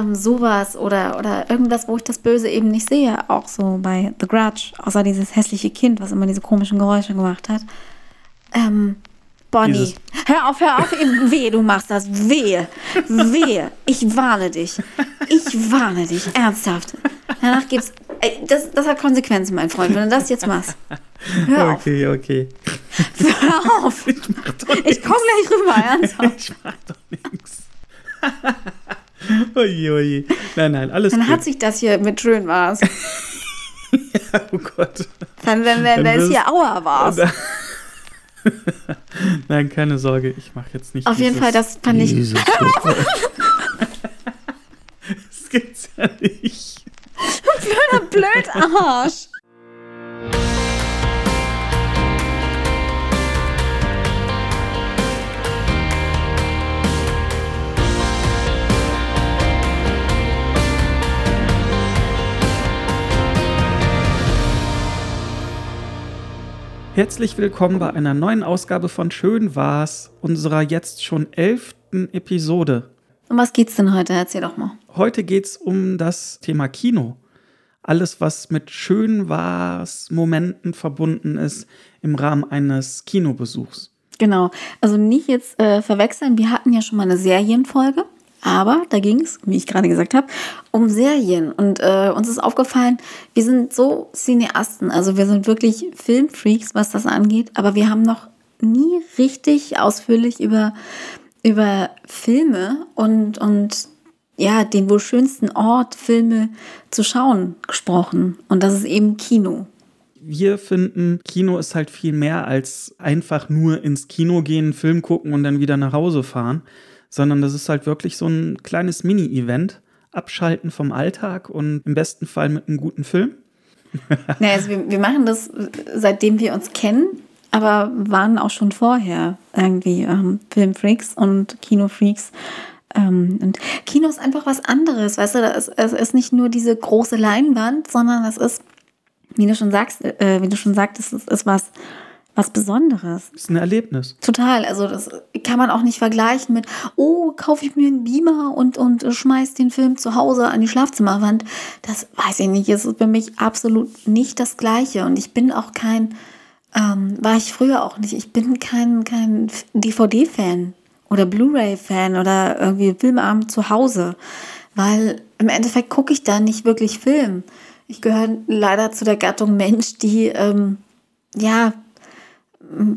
ähm, sowas oder, oder irgendwas, wo ich das Böse eben nicht sehe. Auch so bei The Grudge, außer dieses hässliche Kind, was immer diese komischen Geräusche gemacht hat. Ähm, Bonnie, Dieses hör auf, hör auf, weh, du machst das, wehe, wehe, ich warne dich, ich warne dich, ernsthaft. Danach gibt's, das, das hat Konsequenzen, mein Freund, wenn du das jetzt machst. Hör okay, auf. okay. Hör auf. Ich, ich komm gleich rüber, ernsthaft. Ich mach doch nichts. Oje, oje. Nein, nein, alles Dann gut. hat sich das hier mit schön war's. ja, oh Gott. Dann, wenn, wenn, wenn es hier Auer war's. Nein, keine Sorge, ich mache jetzt nicht. Auf jeden Fall, das fand ich. das gibt's ja nicht. Blöder Blödarsch. Herzlich willkommen bei einer neuen Ausgabe von Schön war's, unserer jetzt schon elften Episode. Um was geht's denn heute? Erzähl doch mal. Heute geht's um das Thema Kino. Alles, was mit Schön war's Momenten verbunden ist im Rahmen eines Kinobesuchs. Genau. Also nicht jetzt äh, verwechseln. Wir hatten ja schon mal eine Serienfolge. Aber da ging es, wie ich gerade gesagt habe, um Serien. Und äh, uns ist aufgefallen, wir sind so Cineasten, also wir sind wirklich Filmfreaks, was das angeht, aber wir haben noch nie richtig ausführlich über, über Filme und, und ja, den wohl schönsten Ort, Filme zu schauen gesprochen. Und das ist eben Kino. Wir finden, Kino ist halt viel mehr als einfach nur ins Kino gehen, Film gucken und dann wieder nach Hause fahren sondern das ist halt wirklich so ein kleines Mini-Event. Abschalten vom Alltag und im besten Fall mit einem guten Film. naja, also wir, wir machen das, seitdem wir uns kennen, aber waren auch schon vorher irgendwie ähm, Filmfreaks und Kinofreaks. Ähm, und Kino ist einfach was anderes, weißt du, es, es ist nicht nur diese große Leinwand, sondern es ist, wie du schon sagst, äh, wie du schon sagtest, es ist was was Besonderes. Das ist ein Erlebnis. Total. Also das kann man auch nicht vergleichen mit, oh, kaufe ich mir einen Beamer und, und schmeiß den Film zu Hause an die Schlafzimmerwand. Das weiß ich nicht. Es ist für mich absolut nicht das Gleiche. Und ich bin auch kein, ähm, war ich früher auch nicht, ich bin kein, kein DVD-Fan oder Blu-ray-Fan oder irgendwie Filmabend zu Hause. Weil im Endeffekt gucke ich da nicht wirklich Film. Ich gehöre leider zu der Gattung Mensch, die ähm, ja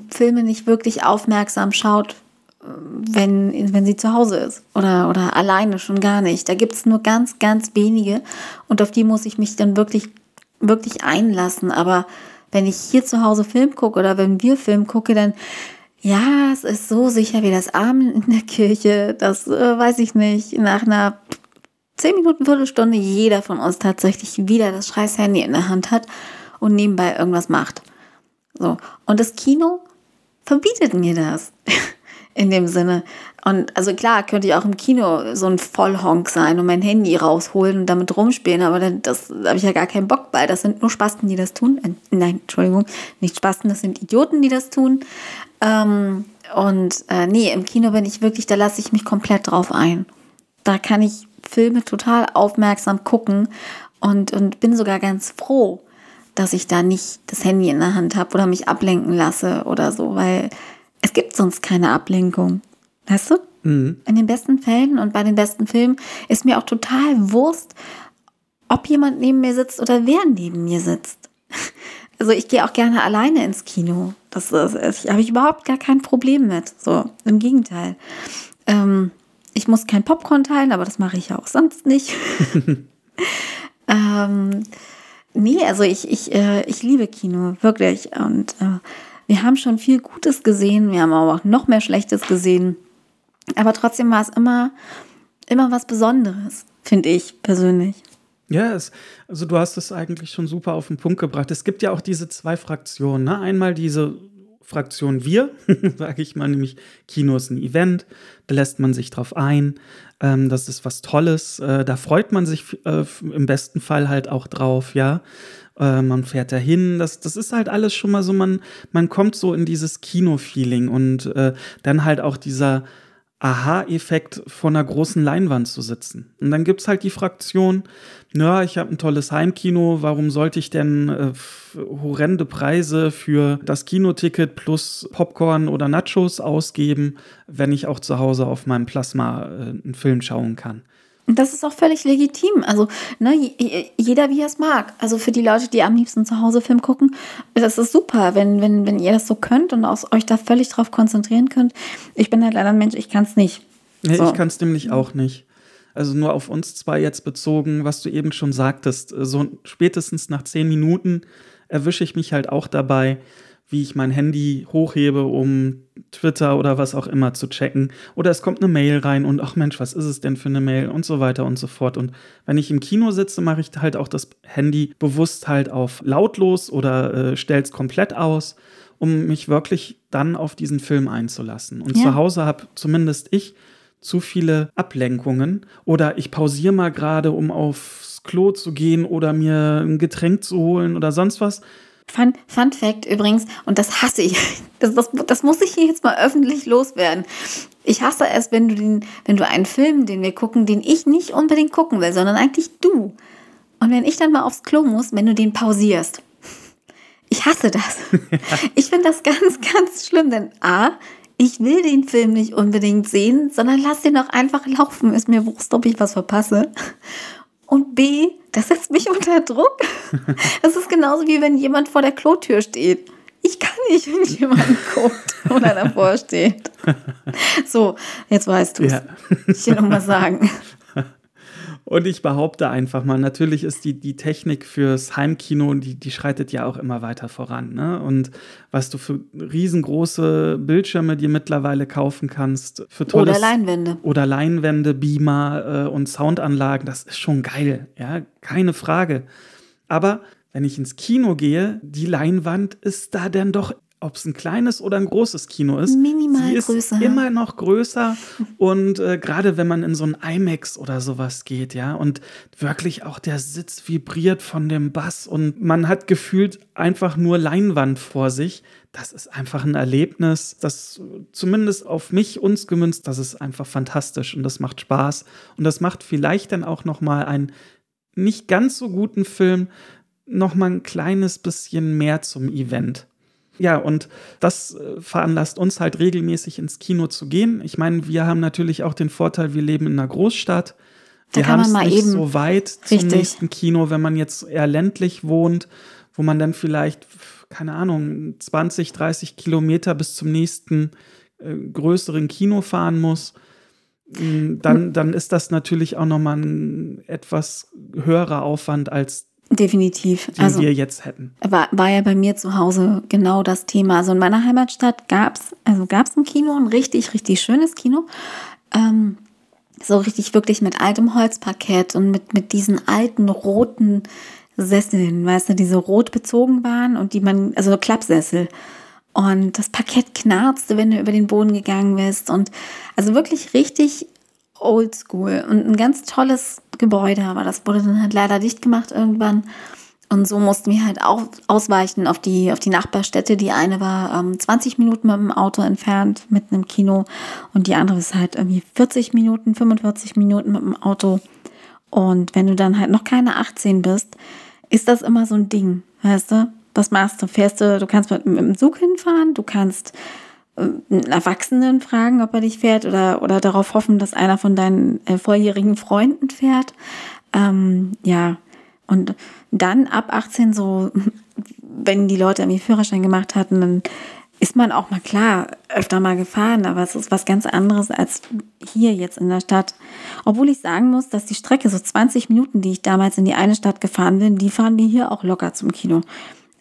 Filme nicht wirklich aufmerksam schaut, wenn, wenn sie zu Hause ist oder, oder alleine schon gar nicht. Da gibt es nur ganz, ganz wenige und auf die muss ich mich dann wirklich, wirklich einlassen. Aber wenn ich hier zu Hause Film gucke oder wenn wir Film gucken, dann ja, es ist so sicher wie das Abend in der Kirche, das äh, weiß ich nicht, nach einer 10 Minuten, Viertelstunde jeder von uns tatsächlich wieder das scheiß Handy in der Hand hat und nebenbei irgendwas macht. So. Und das Kino verbietet mir das. In dem Sinne. Und also klar, könnte ich auch im Kino so ein Vollhonk sein und mein Handy rausholen und damit rumspielen, aber dann, das da habe ich ja gar keinen Bock bei. Das sind nur Spasten, die das tun. Äh, nein, Entschuldigung, nicht Spasten, das sind Idioten, die das tun. Ähm, und äh, nee, im Kino bin ich wirklich, da lasse ich mich komplett drauf ein. Da kann ich Filme total aufmerksam gucken und, und bin sogar ganz froh, dass ich da nicht das Handy in der Hand habe oder mich ablenken lasse oder so, weil es gibt sonst keine Ablenkung. Weißt du? Mhm. In den besten Fällen und bei den besten Filmen ist mir auch total Wurst, ob jemand neben mir sitzt oder wer neben mir sitzt. Also ich gehe auch gerne alleine ins Kino. Das, das habe ich überhaupt gar kein Problem mit. So, im Gegenteil. Ähm, ich muss kein Popcorn teilen, aber das mache ich ja auch sonst nicht. ähm, Nee, also ich, ich, äh, ich liebe Kino, wirklich. Und äh, wir haben schon viel Gutes gesehen, wir haben aber auch noch mehr Schlechtes gesehen. Aber trotzdem war es immer, immer was Besonderes, finde ich persönlich. Ja, es, also du hast es eigentlich schon super auf den Punkt gebracht. Es gibt ja auch diese zwei Fraktionen. Ne? Einmal diese Fraktion wir, sage ich mal, nämlich Kino ist ein Event, da lässt man sich drauf ein, ähm, das ist was Tolles, äh, da freut man sich äh, im besten Fall halt auch drauf, ja. Äh, man fährt dahin, das, das ist halt alles schon mal so, man, man kommt so in dieses Kino-Feeling und äh, dann halt auch dieser Aha-Effekt vor einer großen Leinwand zu sitzen. Und dann gibt es halt die Fraktion, ja, ich habe ein tolles Heimkino, warum sollte ich denn äh, horrende Preise für das Kinoticket plus Popcorn oder Nachos ausgeben, wenn ich auch zu Hause auf meinem Plasma äh, einen Film schauen kann? Und das ist auch völlig legitim. Also, ne, jeder wie er es mag. Also für die Leute, die am liebsten zu Hause Film gucken, das ist super, wenn, wenn, wenn ihr das so könnt und aus, euch da völlig drauf konzentrieren könnt. Ich bin halt leider ein Mensch, ich kann es nicht. Nee, so. ich kann es nämlich auch nicht. Also nur auf uns zwei jetzt bezogen, was du eben schon sagtest. So spätestens nach zehn Minuten erwische ich mich halt auch dabei, wie ich mein Handy hochhebe, um Twitter oder was auch immer zu checken. Oder es kommt eine Mail rein und ach Mensch, was ist es denn für eine Mail und so weiter und so fort. Und wenn ich im Kino sitze, mache ich halt auch das Handy bewusst halt auf lautlos oder äh, stelle es komplett aus, um mich wirklich dann auf diesen Film einzulassen. Und ja. zu Hause habe zumindest ich zu viele Ablenkungen oder ich pausiere mal gerade, um aufs Klo zu gehen oder mir ein Getränk zu holen oder sonst was Fun, Fun Fact übrigens, und das hasse ich, das, das, das muss ich hier jetzt mal öffentlich loswerden. Ich hasse es, wenn du, den, wenn du einen Film, den wir gucken, den ich nicht unbedingt gucken will, sondern eigentlich du. Und wenn ich dann mal aufs Klo muss, wenn du den pausierst. Ich hasse das. Ich finde das ganz, ganz schlimm, denn A, ich will den Film nicht unbedingt sehen, sondern lass den doch einfach laufen. Ist mir wurscht, ob ich was verpasse. Und B, das setzt mich unter Druck. Das ist genauso wie wenn jemand vor der Klotür steht. Ich kann nicht, wenn jemand guckt oder davor steht. So, jetzt weißt du es. Ja. Ich will noch mal sagen. Und ich behaupte einfach mal, natürlich ist die, die Technik fürs Heimkino, die, die schreitet ja auch immer weiter voran. Ne? Und was du für riesengroße Bildschirme dir mittlerweile kaufen kannst, für tolles, Oder Leinwände. Oder Leinwände, Beamer äh, und Soundanlagen, das ist schon geil. Ja, keine Frage. Aber wenn ich ins Kino gehe, die Leinwand ist da dann doch ob es ein kleines oder ein großes Kino ist. Minimal sie ist größer. Immer noch größer. und äh, gerade wenn man in so ein IMAX oder sowas geht, ja, und wirklich auch der Sitz vibriert von dem Bass und man hat gefühlt einfach nur Leinwand vor sich. Das ist einfach ein Erlebnis, das zumindest auf mich, uns gemünzt, das ist einfach fantastisch und das macht Spaß. Und das macht vielleicht dann auch noch mal einen nicht ganz so guten Film noch mal ein kleines bisschen mehr zum Event. Ja, und das äh, veranlasst uns halt regelmäßig ins Kino zu gehen. Ich meine, wir haben natürlich auch den Vorteil, wir leben in einer Großstadt. Da wir haben es nicht eben so weit zum richtig. nächsten Kino, wenn man jetzt eher ländlich wohnt, wo man dann vielleicht, keine Ahnung, 20, 30 Kilometer bis zum nächsten äh, größeren Kino fahren muss. Mm, dann, dann ist das natürlich auch nochmal ein etwas höherer Aufwand als Definitiv. Den also, wir jetzt hätten. War, war ja bei mir zu Hause genau das Thema. Also in meiner Heimatstadt gab es also gab's ein Kino, ein richtig, richtig schönes Kino. Ähm, so richtig wirklich mit altem Holzparkett und mit, mit diesen alten roten Sesseln, weißt du, die so rot bezogen waren und die man, also Klappsessel. Und das Parkett knarzte, wenn du über den Boden gegangen bist. Und also wirklich richtig oldschool und ein ganz tolles Gebäude, aber das wurde dann halt leider dicht gemacht irgendwann. Und so mussten wir halt auch ausweichen auf die, auf die Nachbarstädte. Die eine war ähm, 20 Minuten mit dem Auto entfernt mit einem Kino und die andere ist halt irgendwie 40 Minuten, 45 Minuten mit dem Auto. Und wenn du dann halt noch keine 18 bist, ist das immer so ein Ding, weißt du? Was machst du? Fährst du, du kannst mit, mit dem Zug hinfahren, du kannst einen Erwachsenen fragen, ob er dich fährt oder, oder darauf hoffen, dass einer von deinen äh, vorjährigen Freunden fährt. Ähm, ja, und dann ab 18 so, wenn die Leute irgendwie Führerschein gemacht hatten, dann ist man auch mal klar öfter mal gefahren, aber es ist was ganz anderes als hier jetzt in der Stadt. Obwohl ich sagen muss, dass die Strecke so 20 Minuten, die ich damals in die eine Stadt gefahren bin, die fahren die hier auch locker zum Kino.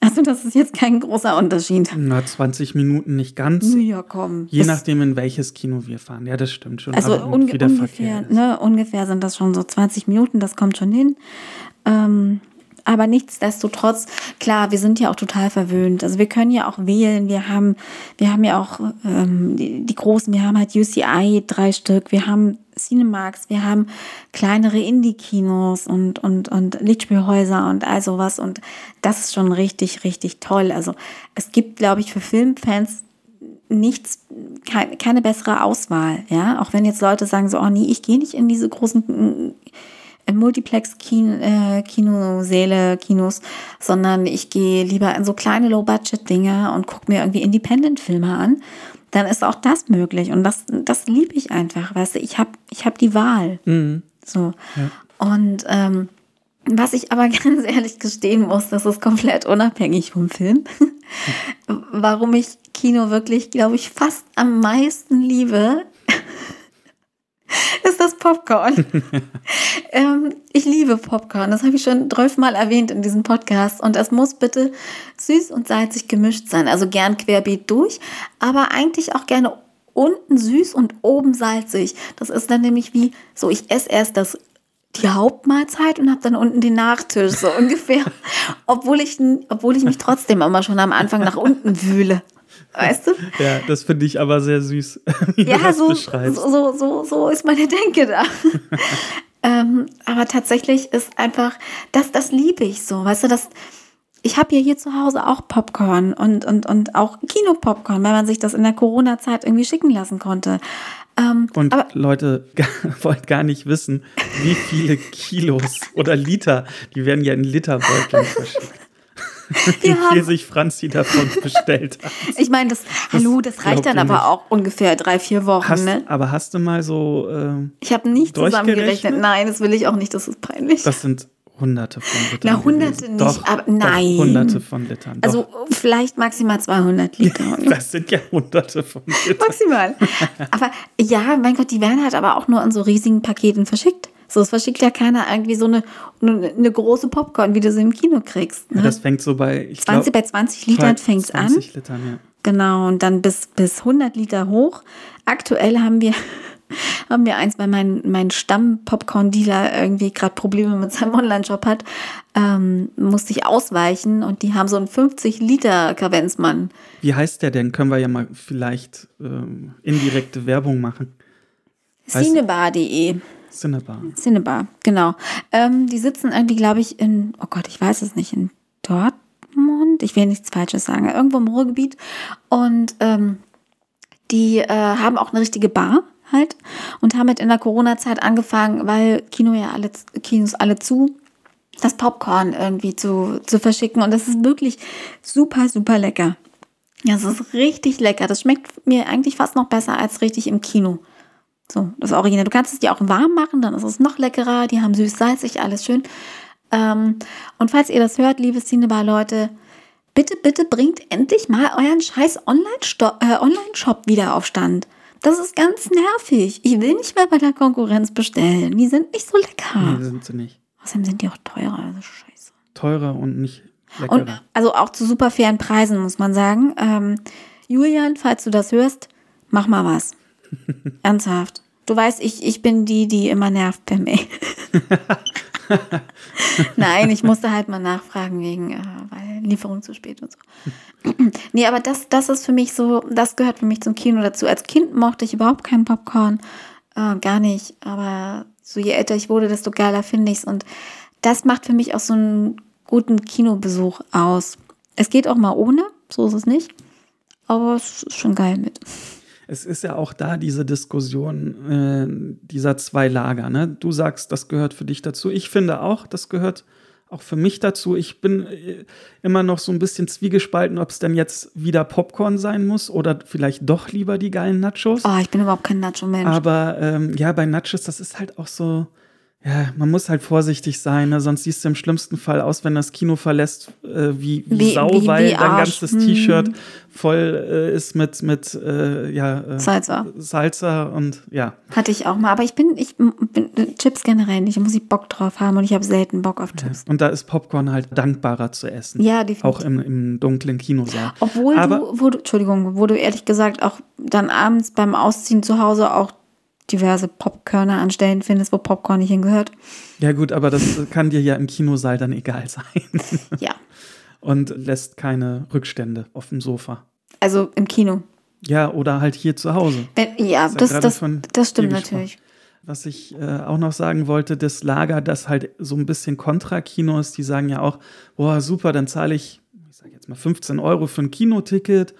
Also das ist jetzt kein großer Unterschied. Na, 20 Minuten nicht ganz. Ja, komm. Je nachdem, in welches Kino wir fahren. Ja, das stimmt schon. Also unge ungefähr, ne, ungefähr sind das schon so 20 Minuten, das kommt schon hin. Ähm, aber nichtsdestotrotz, klar, wir sind ja auch total verwöhnt. Also wir können ja auch wählen. Wir haben, wir haben ja auch ähm, die, die großen, wir haben halt UCI drei Stück, wir haben Cinemax, wir haben kleinere Indie-Kinos und, und, und Lichtspielhäuser und all sowas. Und das ist schon richtig, richtig toll. Also es gibt, glaube ich, für Filmfans nichts, kein, keine bessere Auswahl, ja. Auch wenn jetzt Leute sagen so, oh nee, ich gehe nicht in diese großen äh, Multiplex-Kinosäle, äh, Kinos, sondern ich gehe lieber in so kleine Low-Budget-Dinge und gucke mir irgendwie Independent-Filme an, dann ist auch das möglich. Und das, das liebe ich einfach, weißt du, ich habe ich hab die Wahl. Mhm. So. Ja. Und ähm, was ich aber ganz ehrlich gestehen muss, das ist komplett unabhängig vom Film. Warum ich Kino wirklich, glaube ich, fast am meisten liebe, ist das Popcorn. ähm, ich liebe Popcorn. Das habe ich schon zwölfmal erwähnt in diesem Podcast. Und es muss bitte süß und salzig gemischt sein. Also gern querbeet durch, aber eigentlich auch gerne unten süß und oben salzig. Das ist dann nämlich wie so, ich esse erst das die Hauptmahlzeit und habe dann unten den Nachtisch, so ungefähr. obwohl, ich, obwohl ich mich trotzdem immer schon am Anfang nach unten wühle. Weißt du? Ja, das finde ich aber sehr süß, ja, so. So, so, so ist meine Denke da. ähm, aber tatsächlich ist einfach, das, das liebe ich so. Weißt du, das, ich habe ja hier zu Hause auch Popcorn und, und, und auch Kinopopcorn, weil man sich das in der Corona-Zeit irgendwie schicken lassen konnte. Ähm, und aber, Leute wollt gar nicht wissen, wie viele Kilos oder Liter, die werden ja in Literbeuteln verschickt. wie viel sich Franzi davon bestellt hat. Ich meine, das, das, hallo, das reicht dann aber nicht. auch ungefähr drei, vier Wochen. Hast, ne? Aber hast du mal so. Äh, ich habe nicht zusammengerechnet. Nein, das will ich auch nicht, das ist peinlich. Das sind Hunderte von Litern. Na, Hunderte gewesen. nicht, doch, aber nein. Doch, hunderte von Litern. Also doch. Also vielleicht maximal 200 Liter. das sind ja Hunderte von Litern. Maximal. Aber ja, mein Gott, die werden halt aber auch nur in so riesigen Paketen verschickt. So, es verschickt ja keiner irgendwie so eine, eine große Popcorn, wie du sie im Kino kriegst. Ne? Ja, das fängt so bei, ich 20, glaub, bei 20 Litern fängt es an. 20 Litern, ja. Genau, und dann bis, bis 100 Liter hoch. Aktuell haben wir haben wir eins, weil mein, mein Stamm-Popcorn-Dealer irgendwie gerade Probleme mit seinem Online-Shop hat, ähm, musste ich ausweichen und die haben so einen 50-Liter-Kavenzmann. Wie heißt der denn? Können wir ja mal vielleicht ähm, indirekte Werbung machen. Cinebar.de. Cinebar. Cinebar, genau. Ähm, die sitzen irgendwie, glaube ich, in, oh Gott, ich weiß es nicht, in Dortmund. Ich will nichts Falsches sagen, irgendwo im Ruhrgebiet. Und ähm, die äh, haben auch eine richtige Bar halt und haben mit in der Corona-Zeit angefangen, weil Kino ja alle, Kinos alle zu, das Popcorn irgendwie zu, zu verschicken und das ist wirklich super, super lecker. Das ist richtig lecker. Das schmeckt mir eigentlich fast noch besser als richtig im Kino. So, das Original. Du kannst es dir auch warm machen, dann ist es noch leckerer. Die haben süß-salzig, alles schön. Ähm, und falls ihr das hört, liebe Cinebar-Leute, bitte, bitte bringt endlich mal euren scheiß äh, Online-Shop äh, Online wieder auf Stand. Das ist ganz nervig. Ich will nicht mehr bei der Konkurrenz bestellen. Die sind nicht so lecker. Nee, sind sie nicht. Außerdem sind die auch teurer. Also scheiße. Teurer und nicht leckerer. Und also auch zu super fairen Preisen, muss man sagen. Ähm, Julian, falls du das hörst, mach mal was. Ernsthaft. Du weißt, ich, ich bin die, die immer nervt per Mail. Nein, ich musste halt mal nachfragen wegen, äh, weil Lieferung zu spät und so. nee, aber das, das ist für mich so, das gehört für mich zum Kino dazu. Als Kind mochte ich überhaupt keinen Popcorn, äh, gar nicht. Aber so je älter ich wurde, desto geiler finde ich es. Und das macht für mich auch so einen guten Kinobesuch aus. Es geht auch mal ohne, so ist es nicht. Aber es ist schon geil mit es ist ja auch da diese Diskussion äh, dieser zwei Lager. Ne? Du sagst, das gehört für dich dazu. Ich finde auch, das gehört auch für mich dazu. Ich bin äh, immer noch so ein bisschen zwiegespalten, ob es denn jetzt wieder Popcorn sein muss oder vielleicht doch lieber die geilen Nachos. Oh, ich bin überhaupt kein Nacho-Mensch. Aber ähm, ja, bei Nachos, das ist halt auch so ja, man muss halt vorsichtig sein, ne? sonst siehst du im schlimmsten Fall aus, wenn das Kino verlässt, äh, wie, wie, wie, Sau, wie, weil dein ganzes hm. T-Shirt voll äh, ist mit, mit äh, ja, äh, Salsa. Salsa und ja. Hatte ich auch mal, aber ich bin, ich bin Chips generell nicht, da muss ich Bock drauf haben und ich habe selten Bock auf Chips. Ja. Und da ist Popcorn halt dankbarer zu essen. Ja, definitiv. Auch im, im dunklen Kinosaal. Obwohl aber, du, wo du, Entschuldigung, wo du ehrlich gesagt auch dann abends beim Ausziehen zu Hause auch diverse Popkörner an Stellen findest, wo Popcorn nicht hingehört. Ja, gut, aber das kann dir ja im Kinosaal dann egal sein. ja. Und lässt keine Rückstände auf dem Sofa. Also im Kino. Ja, oder halt hier zu Hause. Wenn, ja, das, ja das, das stimmt natürlich. Was ich äh, auch noch sagen wollte, das Lager, das halt so ein bisschen Kontra-Kino ist, die sagen ja auch, boah, super, dann zahle ich, ich sage jetzt mal 15 Euro für ein Kinoticket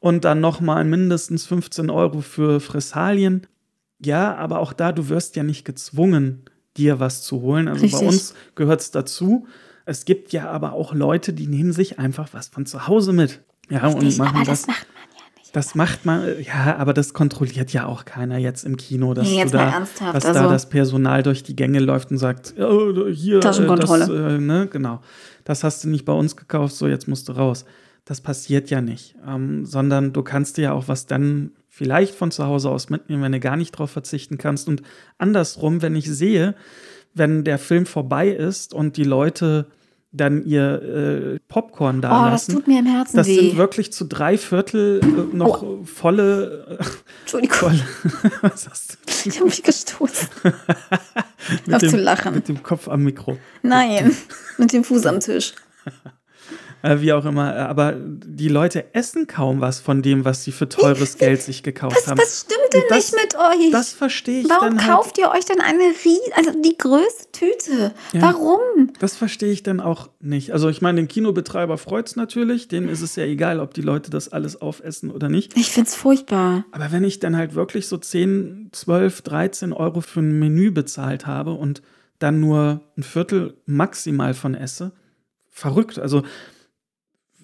und dann nochmal mindestens 15 Euro für Fressalien. Ja, aber auch da, du wirst ja nicht gezwungen, dir was zu holen. Also Richtig. bei uns gehört es dazu. Es gibt ja aber auch Leute, die nehmen sich einfach was von zu Hause mit. Ja, Richtig, und machen das, das macht man ja nicht. Das macht man, ja, aber das kontrolliert ja auch keiner jetzt im Kino, dass, nee, du da, dass also da das Personal durch die Gänge läuft und sagt, oh, hier, Taschenkontrolle. Das, äh, ne, genau. Das hast du nicht bei uns gekauft, so jetzt musst du raus. Das passiert ja nicht, ähm, sondern du kannst dir ja auch was dann vielleicht von zu Hause aus mitnehmen, wenn du gar nicht drauf verzichten kannst. Und andersrum, wenn ich sehe, wenn der Film vorbei ist und die Leute dann ihr äh, Popcorn da oh, lassen. das tut mir im Herzen Das weh. sind wirklich zu drei Viertel äh, noch oh. volle. Äh, Entschuldigung. Volle, was hast du? Ich habe mich gestoßen. Auf zu lachen. Mit dem Kopf am Mikro. Nein, mit dem Fuß am Tisch. Äh, wie auch immer. Äh, aber die Leute essen kaum was von dem, was sie für teures Geld sich gekauft was, haben. Was stimmt denn das, nicht mit euch? Das verstehe ich Warum halt. kauft ihr euch dann eine Rie also die größte Tüte? Ja, Warum? Das verstehe ich dann auch nicht. Also ich meine, den Kinobetreiber freut es natürlich. Denen ist es ja egal, ob die Leute das alles aufessen oder nicht. Ich finde es furchtbar. Aber wenn ich dann halt wirklich so 10, 12, 13 Euro für ein Menü bezahlt habe und dann nur ein Viertel maximal von esse, verrückt. Also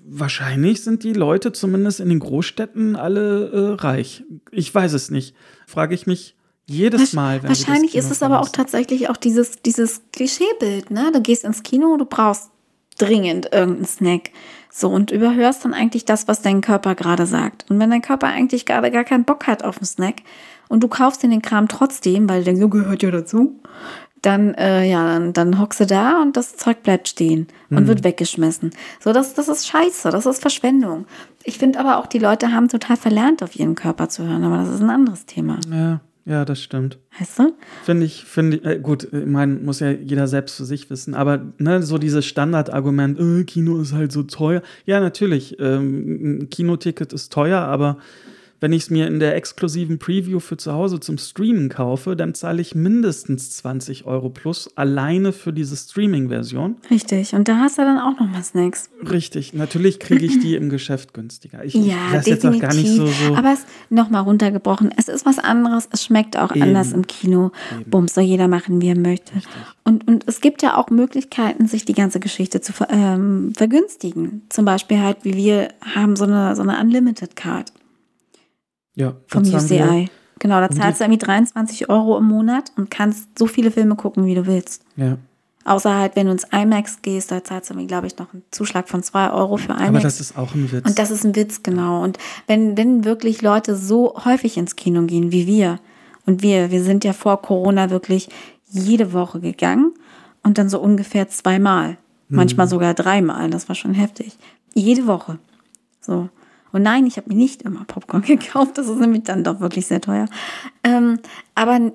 wahrscheinlich sind die Leute zumindest in den Großstädten alle äh, reich. Ich weiß es nicht. Frage ich mich jedes Mal. Wenn wahrscheinlich ist es aber auch tatsächlich auch dieses, dieses Klischeebild. Ne? Du gehst ins Kino, du brauchst dringend irgendeinen Snack. So, und überhörst dann eigentlich das, was dein Körper gerade sagt. Und wenn dein Körper eigentlich gerade gar keinen Bock hat auf einen Snack und du kaufst den Kram trotzdem, weil der so gehört ja dazu, dann, äh, ja, dann, dann hockst du da und das Zeug bleibt stehen und mhm. wird weggeschmissen. So, das, das ist scheiße, das ist Verschwendung. Ich finde aber auch, die Leute haben total verlernt, auf ihren Körper zu hören, aber das ist ein anderes Thema. Ja. Ja, das stimmt. Weißt du? Finde ich, finde ich, äh, gut, ich meine, muss ja jeder selbst für sich wissen, aber ne, so dieses Standardargument, äh, Kino ist halt so teuer. Ja, natürlich, ähm, ein Kinoticket ist teuer, aber wenn ich es mir in der exklusiven Preview für zu Hause zum Streamen kaufe, dann zahle ich mindestens 20 Euro plus alleine für diese Streaming-Version. Richtig. Und da hast du dann auch noch mal Snacks. Richtig. Natürlich kriege ich die im Geschäft günstiger. Ich ja, das jetzt auch gar nicht so. so Aber es noch mal runtergebrochen. Es ist was anderes. Es schmeckt auch Eben. anders im Kino. Eben. Bums, soll jeder machen, wie er möchte. Und, und es gibt ja auch Möglichkeiten, sich die ganze Geschichte zu ähm, vergünstigen. Zum Beispiel halt, wie wir haben so eine, so eine Unlimited Card. Ja, vom UCI. Genau, da zahlst du irgendwie 23 Euro im Monat und kannst so viele Filme gucken, wie du willst. Ja. Außer halt, wenn du ins IMAX gehst, da zahlst du, glaube ich, noch einen Zuschlag von 2 Euro für IMAX. Aber das ist auch ein Witz. Und das ist ein Witz, genau. Und wenn, wenn wirklich Leute so häufig ins Kino gehen wie wir, und wir, wir sind ja vor Corona wirklich jede Woche gegangen und dann so ungefähr zweimal, mhm. manchmal sogar dreimal, das war schon heftig. Jede Woche. So. Und nein, ich habe mir nicht immer Popcorn gekauft. Das ist nämlich dann doch wirklich sehr teuer. Ähm, aber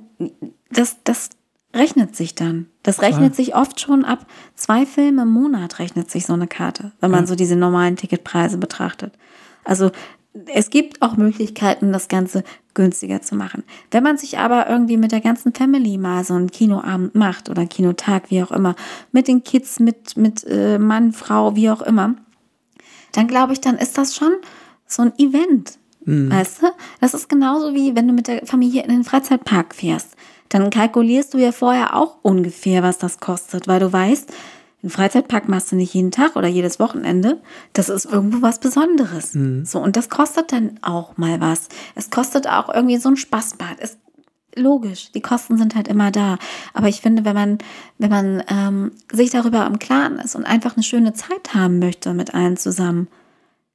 das, das rechnet sich dann. Das rechnet sich oft schon ab zwei Filme im Monat rechnet sich so eine Karte, wenn man ja. so diese normalen Ticketpreise betrachtet. Also es gibt auch Möglichkeiten, das Ganze günstiger zu machen. Wenn man sich aber irgendwie mit der ganzen Family mal so einen Kinoabend macht oder Kinotag, wie auch immer, mit den Kids, mit, mit äh, Mann, Frau, wie auch immer, dann glaube ich, dann ist das schon so ein Event. Mhm. Weißt du? Das ist genauso wie wenn du mit der Familie in den Freizeitpark fährst. Dann kalkulierst du ja vorher auch ungefähr, was das kostet, weil du weißt, einen Freizeitpark machst du nicht jeden Tag oder jedes Wochenende. Das ist irgendwo was Besonderes. Mhm. So, und das kostet dann auch mal was. Es kostet auch irgendwie so ein Spaßbad. Es, logisch, die Kosten sind halt immer da. Aber ich finde, wenn man, wenn man ähm, sich darüber im Klaren ist und einfach eine schöne Zeit haben möchte mit allen zusammen,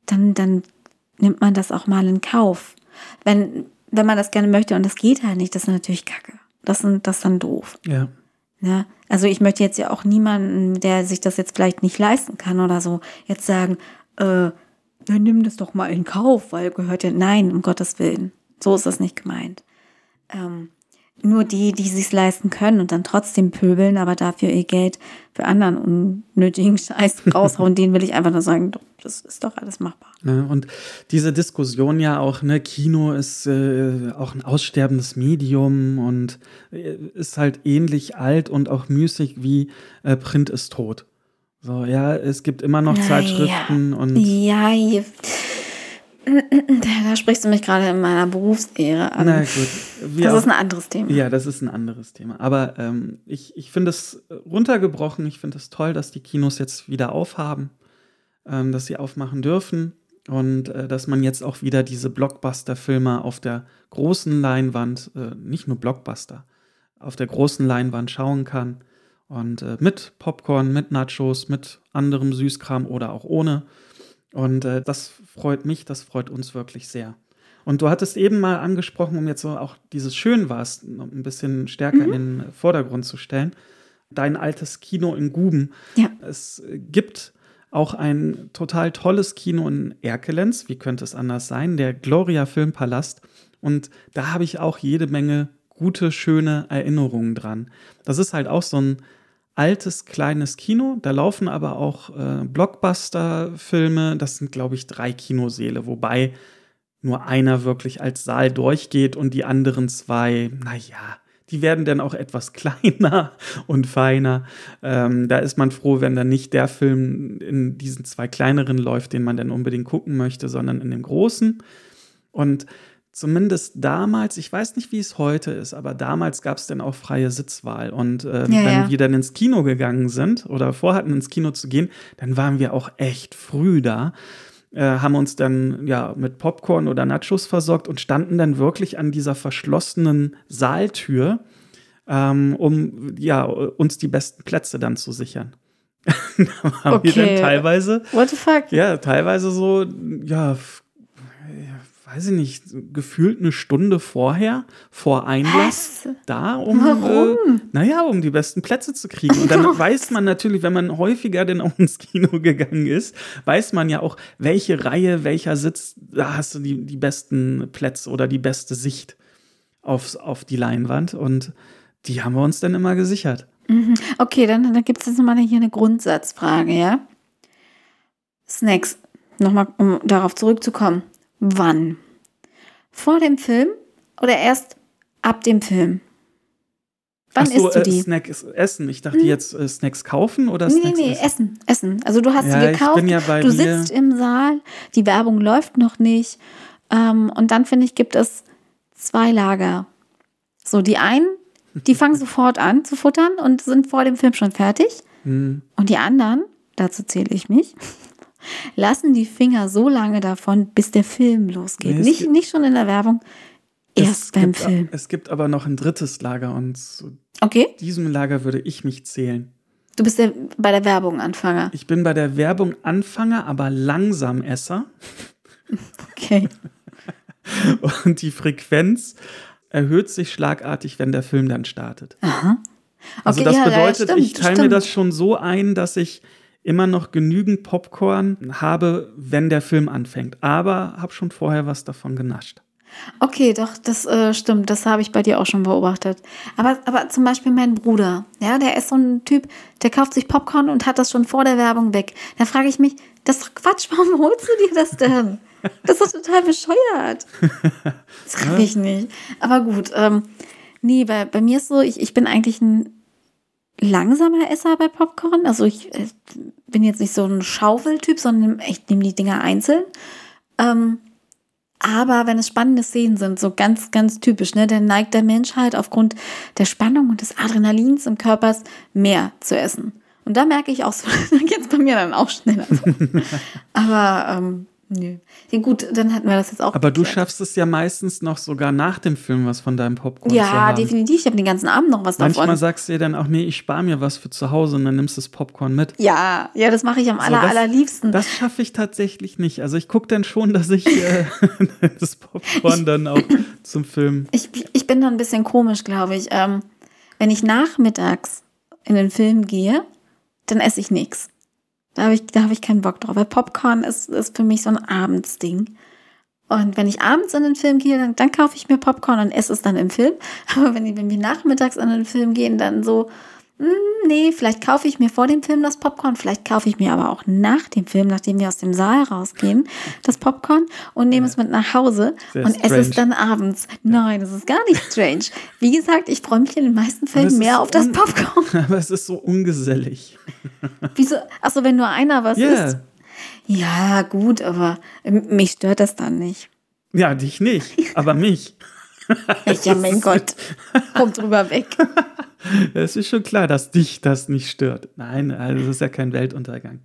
dann, dann nimmt man das auch mal in Kauf. Wenn, wenn man das gerne möchte und das geht halt nicht, das ist natürlich kacke. Das, sind, das ist dann doof. Ja. ja. Also ich möchte jetzt ja auch niemanden, der sich das jetzt vielleicht nicht leisten kann oder so, jetzt sagen, äh, dann nimm das doch mal in Kauf, weil gehört ja, nein, um Gottes Willen. So ist das nicht gemeint. Ähm, nur die, die sich leisten können und dann trotzdem pöbeln, aber dafür ihr Geld für anderen unnötigen Scheiß raushauen, denen will ich einfach nur sagen, das ist doch alles machbar. Ja, und diese Diskussion ja auch, ne, Kino ist äh, auch ein aussterbendes Medium und äh, ist halt ähnlich alt und auch müßig wie äh, Print ist tot. So, ja, es gibt immer noch Zeitschriften ja. und. Ja, Da sprichst du mich gerade in meiner Berufsehre an. Na gut. das auch, ist ein anderes Thema. Ja, das ist ein anderes Thema. Aber ähm, ich, ich finde es runtergebrochen. Ich finde es toll, dass die Kinos jetzt wieder aufhaben, ähm, dass sie aufmachen dürfen und äh, dass man jetzt auch wieder diese Blockbuster-Filme auf der großen Leinwand, äh, nicht nur Blockbuster, auf der großen Leinwand schauen kann. Und äh, mit Popcorn, mit Nachos, mit anderem Süßkram oder auch ohne. Und äh, das freut mich, das freut uns wirklich sehr. Und du hattest eben mal angesprochen, um jetzt so auch dieses Schön war's ein bisschen stärker mhm. in den Vordergrund zu stellen, dein altes Kino in Guben. Ja. Es gibt auch ein total tolles Kino in Erkelenz, wie könnte es anders sein, der Gloria Filmpalast. Und da habe ich auch jede Menge gute, schöne Erinnerungen dran. Das ist halt auch so ein altes, kleines Kino. Da laufen aber auch äh, Blockbuster-Filme. Das sind, glaube ich, drei Kinoseele, wobei nur einer wirklich als Saal durchgeht und die anderen zwei, naja, die werden dann auch etwas kleiner und feiner. Ähm, da ist man froh, wenn dann nicht der Film in diesen zwei kleineren läuft, den man dann unbedingt gucken möchte, sondern in dem großen. Und zumindest damals, ich weiß nicht, wie es heute ist, aber damals gab es dann auch freie Sitzwahl. Und äh, ja, wenn ja. wir dann ins Kino gegangen sind oder vorhatten, ins Kino zu gehen, dann waren wir auch echt früh da. Äh, haben uns dann ja mit Popcorn oder Nachos versorgt und standen dann wirklich an dieser verschlossenen Saaltür, ähm, um ja uns die besten Plätze dann zu sichern. da haben okay. wir dann teilweise, What the fuck? ja, teilweise so, ja, weiß ich nicht, gefühlt eine Stunde vorher, vor Einlass, Was? da, um? Äh, naja, um die besten Plätze zu kriegen. Und dann weiß man natürlich, wenn man häufiger denn auch ins Kino gegangen ist, weiß man ja auch, welche Reihe, welcher Sitz, da hast du die, die besten Plätze oder die beste Sicht aufs, auf die Leinwand. Und die haben wir uns dann immer gesichert. Mhm. Okay, dann, dann gibt es jetzt nochmal hier eine Grundsatzfrage, ja? Snacks, nochmal, um darauf zurückzukommen. Wann? Vor dem Film oder erst ab dem Film? Wann so, isst du äh, die? Äh, Snack essen. Ich dachte hm? jetzt äh, Snacks kaufen oder nee, Snacks Nee, nee, essen? essen, essen. Also du hast ja, sie gekauft, ja du sitzt im Saal, die Werbung läuft noch nicht. Ähm, und dann, finde ich, gibt es zwei Lager. So, die einen, die fangen sofort an zu futtern und sind vor dem Film schon fertig. Hm. Und die anderen, dazu zähle ich mich, lassen die Finger so lange davon, bis der Film losgeht. Nee, nicht, gibt, nicht schon in der Werbung, erst beim gibt, Film. Es gibt aber noch ein drittes Lager und zu okay. diesem Lager würde ich mich zählen. Du bist der, bei der Werbung Anfänger. Ich bin bei der Werbung Anfänger, aber langsam Esser. Okay. und die Frequenz erhöht sich schlagartig, wenn der Film dann startet. Aha. Also okay, also das ja, bedeutet, ja, stimmt, ich teile mir das schon so ein, dass ich immer noch genügend Popcorn habe, wenn der Film anfängt. Aber habe schon vorher was davon genascht. Okay, doch, das äh, stimmt. Das habe ich bei dir auch schon beobachtet. Aber, aber zum Beispiel mein Bruder, ja, der ist so ein Typ, der kauft sich Popcorn und hat das schon vor der Werbung weg. Da frage ich mich, das ist doch Quatsch, warum holst du dir das denn? Das ist total bescheuert. Das kann ich nicht. Aber gut, ähm, nee, bei, bei mir ist so, ich, ich bin eigentlich ein langsamer Esser bei Popcorn. Also ich äh, bin jetzt nicht so ein Schaufeltyp, sondern ich nehme die Dinger einzeln. Ähm, aber wenn es spannende Szenen sind, so ganz, ganz typisch, ne, dann neigt der Mensch halt aufgrund der Spannung und des Adrenalins im Körper mehr zu essen. Und da merke ich auch so, da geht es bei mir dann auch schneller. aber ähm, Nö. Ja, gut, dann hatten wir das jetzt auch. Aber geklärt. du schaffst es ja meistens noch sogar nach dem Film was von deinem Popcorn ja, zu haben. Ja, definitiv. Ich habe den ganzen Abend noch was davon. Manchmal sagst du dir dann auch, nee, ich spare mir was für zu Hause und dann nimmst du das Popcorn mit. Ja, ja, das mache ich am so, aller, das, allerliebsten. Das schaffe ich tatsächlich nicht. Also ich gucke dann schon, dass ich äh, das Popcorn ich, dann auch zum Film. Ich, ich bin da ein bisschen komisch, glaube ich. Ähm, wenn ich nachmittags in den Film gehe, dann esse ich nichts. Da habe ich, hab ich keinen Bock drauf. Weil Popcorn ist, ist für mich so ein Abendsding. Und wenn ich abends in den Film gehe, dann, dann kaufe ich mir Popcorn und esse es dann im Film. Aber wenn, wenn wir nachmittags in den Film gehen, dann so, nee, vielleicht kaufe ich mir vor dem Film das Popcorn, vielleicht kaufe ich mir aber auch nach dem Film, nachdem wir aus dem Saal rausgehen, das Popcorn und nehme ja. es mit nach Hause Sehr und strange. esse es dann abends. Nein, das ist gar nicht strange. Wie gesagt, ich freue mich in den meisten Fällen mehr auf das Popcorn. Aber es ist so ungesellig. Wieso? Achso, wenn nur einer was yeah. isst. Ja, gut, aber mich stört das dann nicht. Ja, dich nicht, aber mich. ja, mein Gott, komm drüber weg. Es ist schon klar, dass dich das nicht stört. Nein, also das ist ja kein Weltuntergang.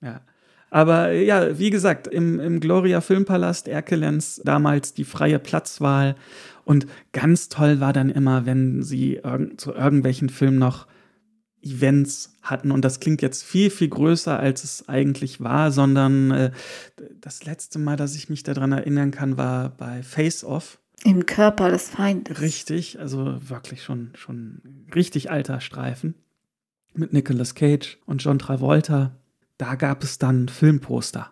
Ja. Aber ja, wie gesagt, im, im Gloria Filmpalast Erkelenz damals die freie Platzwahl. Und ganz toll war dann immer, wenn sie irg zu irgendwelchen Filmen noch Events hatten. Und das klingt jetzt viel, viel größer, als es eigentlich war, sondern äh, das letzte Mal, dass ich mich daran erinnern kann, war bei Face Off. Im Körper des Feindes. Richtig, also wirklich schon, schon richtig alter Streifen. Mit Nicolas Cage und John Travolta. Da gab es dann Filmposter.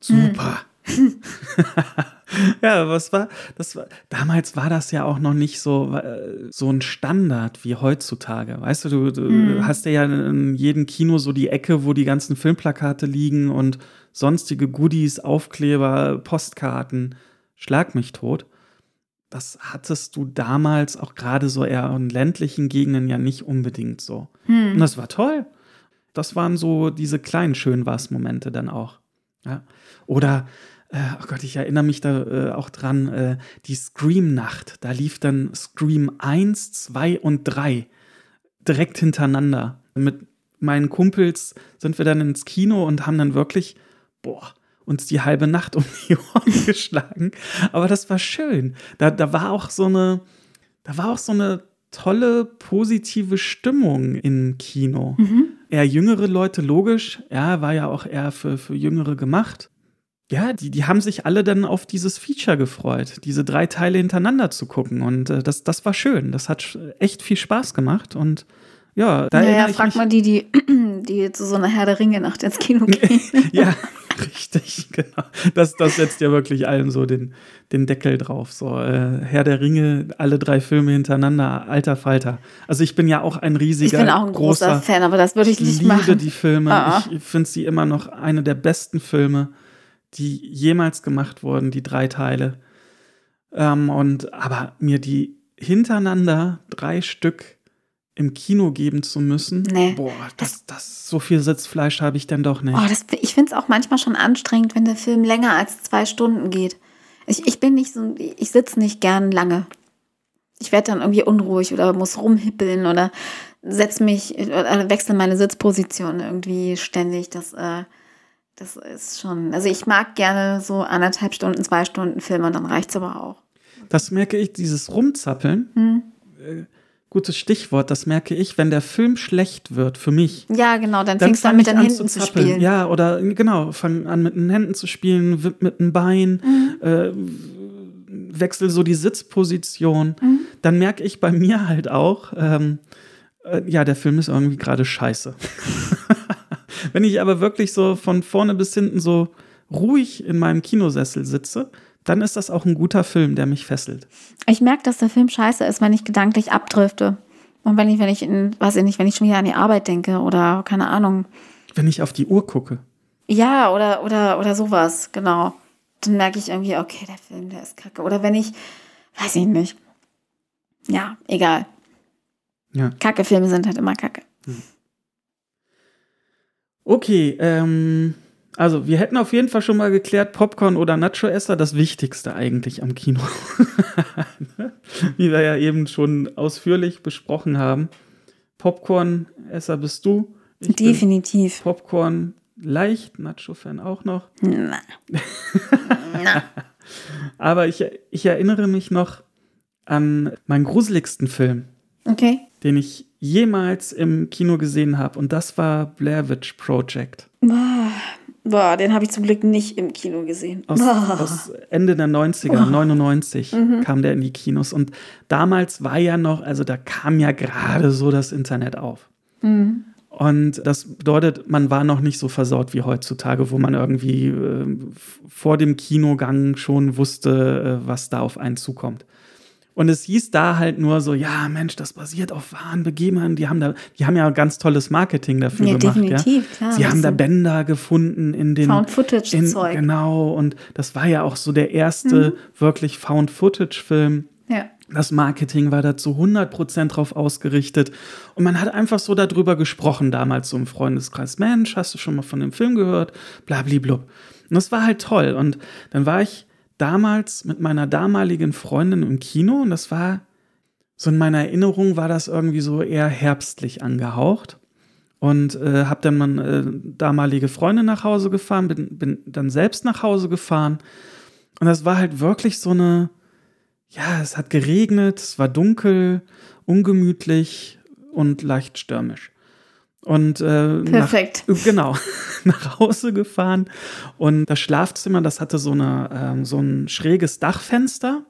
Super. Hm. ja, was war, das war, damals war das ja auch noch nicht so, äh, so ein Standard wie heutzutage. Weißt du, du, du mhm. hast ja in jedem Kino so die Ecke, wo die ganzen Filmplakate liegen und sonstige Goodies, Aufkleber, Postkarten. Schlag mich tot. Das hattest du damals auch gerade so eher in ländlichen Gegenden ja nicht unbedingt so. Mhm. Und das war toll. Das waren so diese kleinen Schönwas-Momente dann auch. Ja. Oder äh, oh Gott, ich erinnere mich da äh, auch dran, äh, die Scream-Nacht. Da lief dann Scream 1, 2 und 3 direkt hintereinander. Mit meinen Kumpels sind wir dann ins Kino und haben dann wirklich, boah, uns die halbe Nacht um die Ohren geschlagen. Aber das war schön. Da, da war auch so eine, da war auch so eine tolle, positive Stimmung im Kino. Mhm. Eher jüngere Leute, logisch. Ja, war ja auch eher für, für Jüngere gemacht ja, die, die haben sich alle dann auf dieses Feature gefreut, diese drei Teile hintereinander zu gucken. Und äh, das, das war schön. Das hat echt viel Spaß gemacht. Und ja, da naja, frag mal die, die, die zu so einer Herr der Ringe Nacht ins Kino gehen. ja, richtig, genau. Das, das setzt ja wirklich allen so den, den Deckel drauf. So, äh, Herr der Ringe, alle drei Filme hintereinander, alter Falter. Also ich bin ja auch ein riesiger, ich bin auch ein großer, großer Fan, aber das würde ich, nicht machen. Ich liebe die Filme. Ah. Ich finde sie immer noch eine der besten Filme die jemals gemacht wurden, die drei Teile. Ähm, und aber mir die hintereinander drei Stück im Kino geben zu müssen, nee, boah, das, das, das, so viel Sitzfleisch habe ich dann doch nicht. Oh, das, ich finde es auch manchmal schon anstrengend, wenn der Film länger als zwei Stunden geht. Ich, ich bin nicht so, ich sitze nicht gern lange. Ich werde dann irgendwie unruhig oder muss rumhippeln oder setze mich oder wechsle meine Sitzposition irgendwie ständig. Das äh, das ist schon, also ich mag gerne so anderthalb Stunden, zwei Stunden Filme, dann reicht es aber auch. Das merke ich, dieses Rumzappeln. Hm. Äh, gutes Stichwort, das merke ich, wenn der Film schlecht wird für mich. Ja, genau, dann, dann fängst du an mit den Händen zu, zu, spielen. Ja, oder genau, fang an mit den Händen zu spielen, wipp mit dem Bein, mhm. äh, wechsel so die Sitzposition. Mhm. Dann merke ich bei mir halt auch, ähm, äh, ja, der Film ist irgendwie gerade scheiße. Wenn ich aber wirklich so von vorne bis hinten so ruhig in meinem Kinosessel sitze, dann ist das auch ein guter Film, der mich fesselt. Ich merke, dass der Film scheiße ist, wenn ich gedanklich abdrifte. Und wenn ich, wenn ich in, weiß ich nicht, wenn ich schon wieder an die Arbeit denke oder keine Ahnung. Wenn ich auf die Uhr gucke. Ja, oder, oder, oder sowas, genau. Dann merke ich irgendwie, okay, der Film, der ist kacke. Oder wenn ich, weiß ich nicht. Ja, egal. Ja. Kacke Filme sind halt immer kacke. Hm. Okay, ähm, also wir hätten auf jeden Fall schon mal geklärt, Popcorn oder Nacho-Esser, das Wichtigste eigentlich am Kino. Wie wir ja eben schon ausführlich besprochen haben. Popcorn-Esser bist du. Ich Definitiv. Popcorn leicht, Nacho-Fan auch noch. Na. Na. Aber ich, ich erinnere mich noch an meinen gruseligsten Film. Okay. Den ich jemals im Kino gesehen habe. Und das war Blair Witch Project. Boah, boah den habe ich zum Glück nicht im Kino gesehen. Aus, aus Ende der 90er, oh. 99 mhm. kam der in die Kinos. Und damals war ja noch, also da kam ja gerade so das Internet auf. Mhm. Und das bedeutet, man war noch nicht so versaut wie heutzutage, wo man irgendwie äh, vor dem Kinogang schon wusste, äh, was da auf einen zukommt. Und es hieß da halt nur so, ja, Mensch, das basiert auf wahren Begebenheiten. Die haben da, die haben ja ganz tolles Marketing dafür ja, gemacht. Definitiv, ja. klar. Sie haben da Bänder gefunden in den Found-Footage-Zeug. Genau, und das war ja auch so der erste mhm. wirklich Found-Footage-Film. Ja. Das Marketing war da zu 100% drauf ausgerichtet. Und man hat einfach so darüber gesprochen damals so im Freundeskreis. Mensch, hast du schon mal von dem Film gehört? Blabliblub. Und das war halt toll. Und dann war ich damals mit meiner damaligen Freundin im Kino und das war, so in meiner Erinnerung war das irgendwie so eher herbstlich angehaucht. Und äh, habe dann meine äh, damalige Freundin nach Hause gefahren, bin, bin dann selbst nach Hause gefahren. Und das war halt wirklich so eine, ja, es hat geregnet, es war dunkel, ungemütlich und leicht stürmisch. Und äh, Perfekt. Nach, genau, nach Hause gefahren. Und das Schlafzimmer, das hatte so, eine, ähm, so ein schräges Dachfenster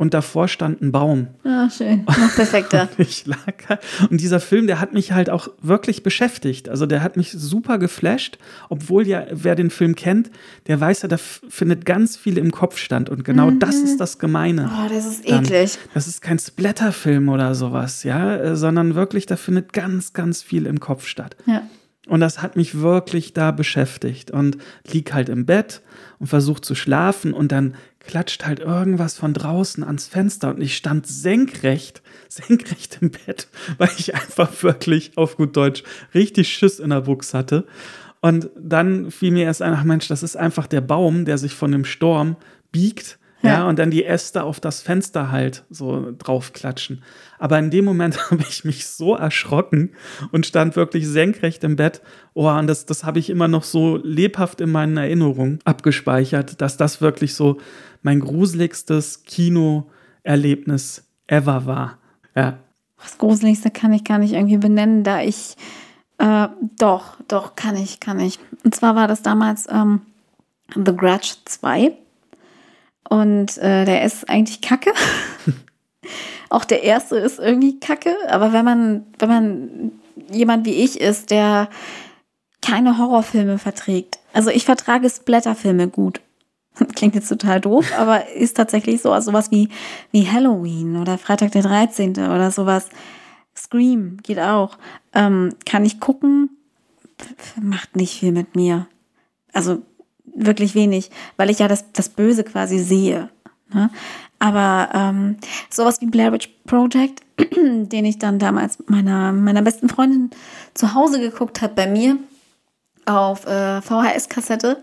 und davor stand ein Baum. Ah, schön. Noch perfekter. und, ich lag halt, und dieser Film, der hat mich halt auch wirklich beschäftigt. Also der hat mich super geflasht, obwohl ja, wer den Film kennt, der weiß ja, da findet ganz viel im Kopf stand. Und genau mhm. das ist das Gemeine. Oh, das ist eklig. Dann, das ist kein Splatterfilm oder sowas, ja, äh, sondern wirklich, da findet ganz, ganz viel im Kopf statt. Ja. Und das hat mich wirklich da beschäftigt. Und lieg halt im Bett und versuche zu schlafen und dann klatscht halt irgendwas von draußen ans Fenster und ich stand senkrecht, senkrecht im Bett, weil ich einfach wirklich auf gut Deutsch richtig Schiss in der Buchs hatte. Und dann fiel mir erst ein, ach Mensch, das ist einfach der Baum, der sich von dem Sturm biegt ja. ja, und dann die Äste auf das Fenster halt so draufklatschen. Aber in dem Moment habe ich mich so erschrocken und stand wirklich senkrecht im Bett. Oh, und das, das habe ich immer noch so lebhaft in meinen Erinnerungen abgespeichert, dass das wirklich so mein gruseligstes Kinoerlebnis ever war. Ja. Das Gruseligste kann ich gar nicht irgendwie benennen, da ich äh, doch, doch, kann ich, kann ich. Und zwar war das damals ähm, The Grudge 2. Und äh, der ist eigentlich kacke. Auch der erste ist irgendwie kacke. Aber wenn man, wenn man jemand wie ich ist, der keine Horrorfilme verträgt. Also ich vertrage Splatterfilme gut. Klingt jetzt total doof, aber ist tatsächlich so. Also sowas wie, wie Halloween oder Freitag der 13. oder sowas. Scream geht auch. Ähm, kann ich gucken, macht nicht viel mit mir. Also wirklich wenig, weil ich ja das, das Böse quasi sehe. Ne? Aber ähm, sowas wie Blair Witch Project, den ich dann damals meiner, meiner besten Freundin zu Hause geguckt habe bei mir auf äh, VHS-Kassette,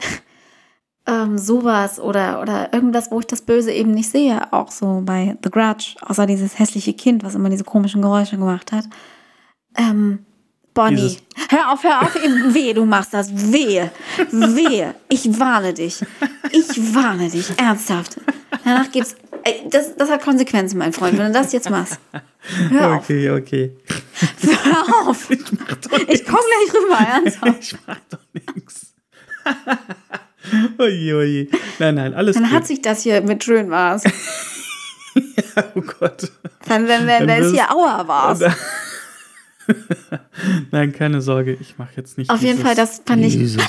ähm, sowas oder, oder irgendwas, wo ich das Böse eben nicht sehe, auch so bei The Grudge, außer dieses hässliche Kind, was immer diese komischen Geräusche gemacht hat. Ähm, Bonnie, Dieses hör auf, hör auf, wehe, du machst das, wehe, wehe, ich warne dich, ich warne dich, ernsthaft. Danach gibt's, das, das hat Konsequenzen, mein Freund, wenn du das jetzt machst. Hör auf. Okay, okay. Hör auf. Ich, ich komm gleich rüber, ernsthaft. Ich mach doch nichts. Oje, oje. Nein, nein, alles Dann gut. hat sich das hier mit schön war's. ja, oh Gott. Dann, wenn, wenn, es hier Aua war's. Nein, keine Sorge, ich mache jetzt nicht. Auf jeden Fall, das fand ich. das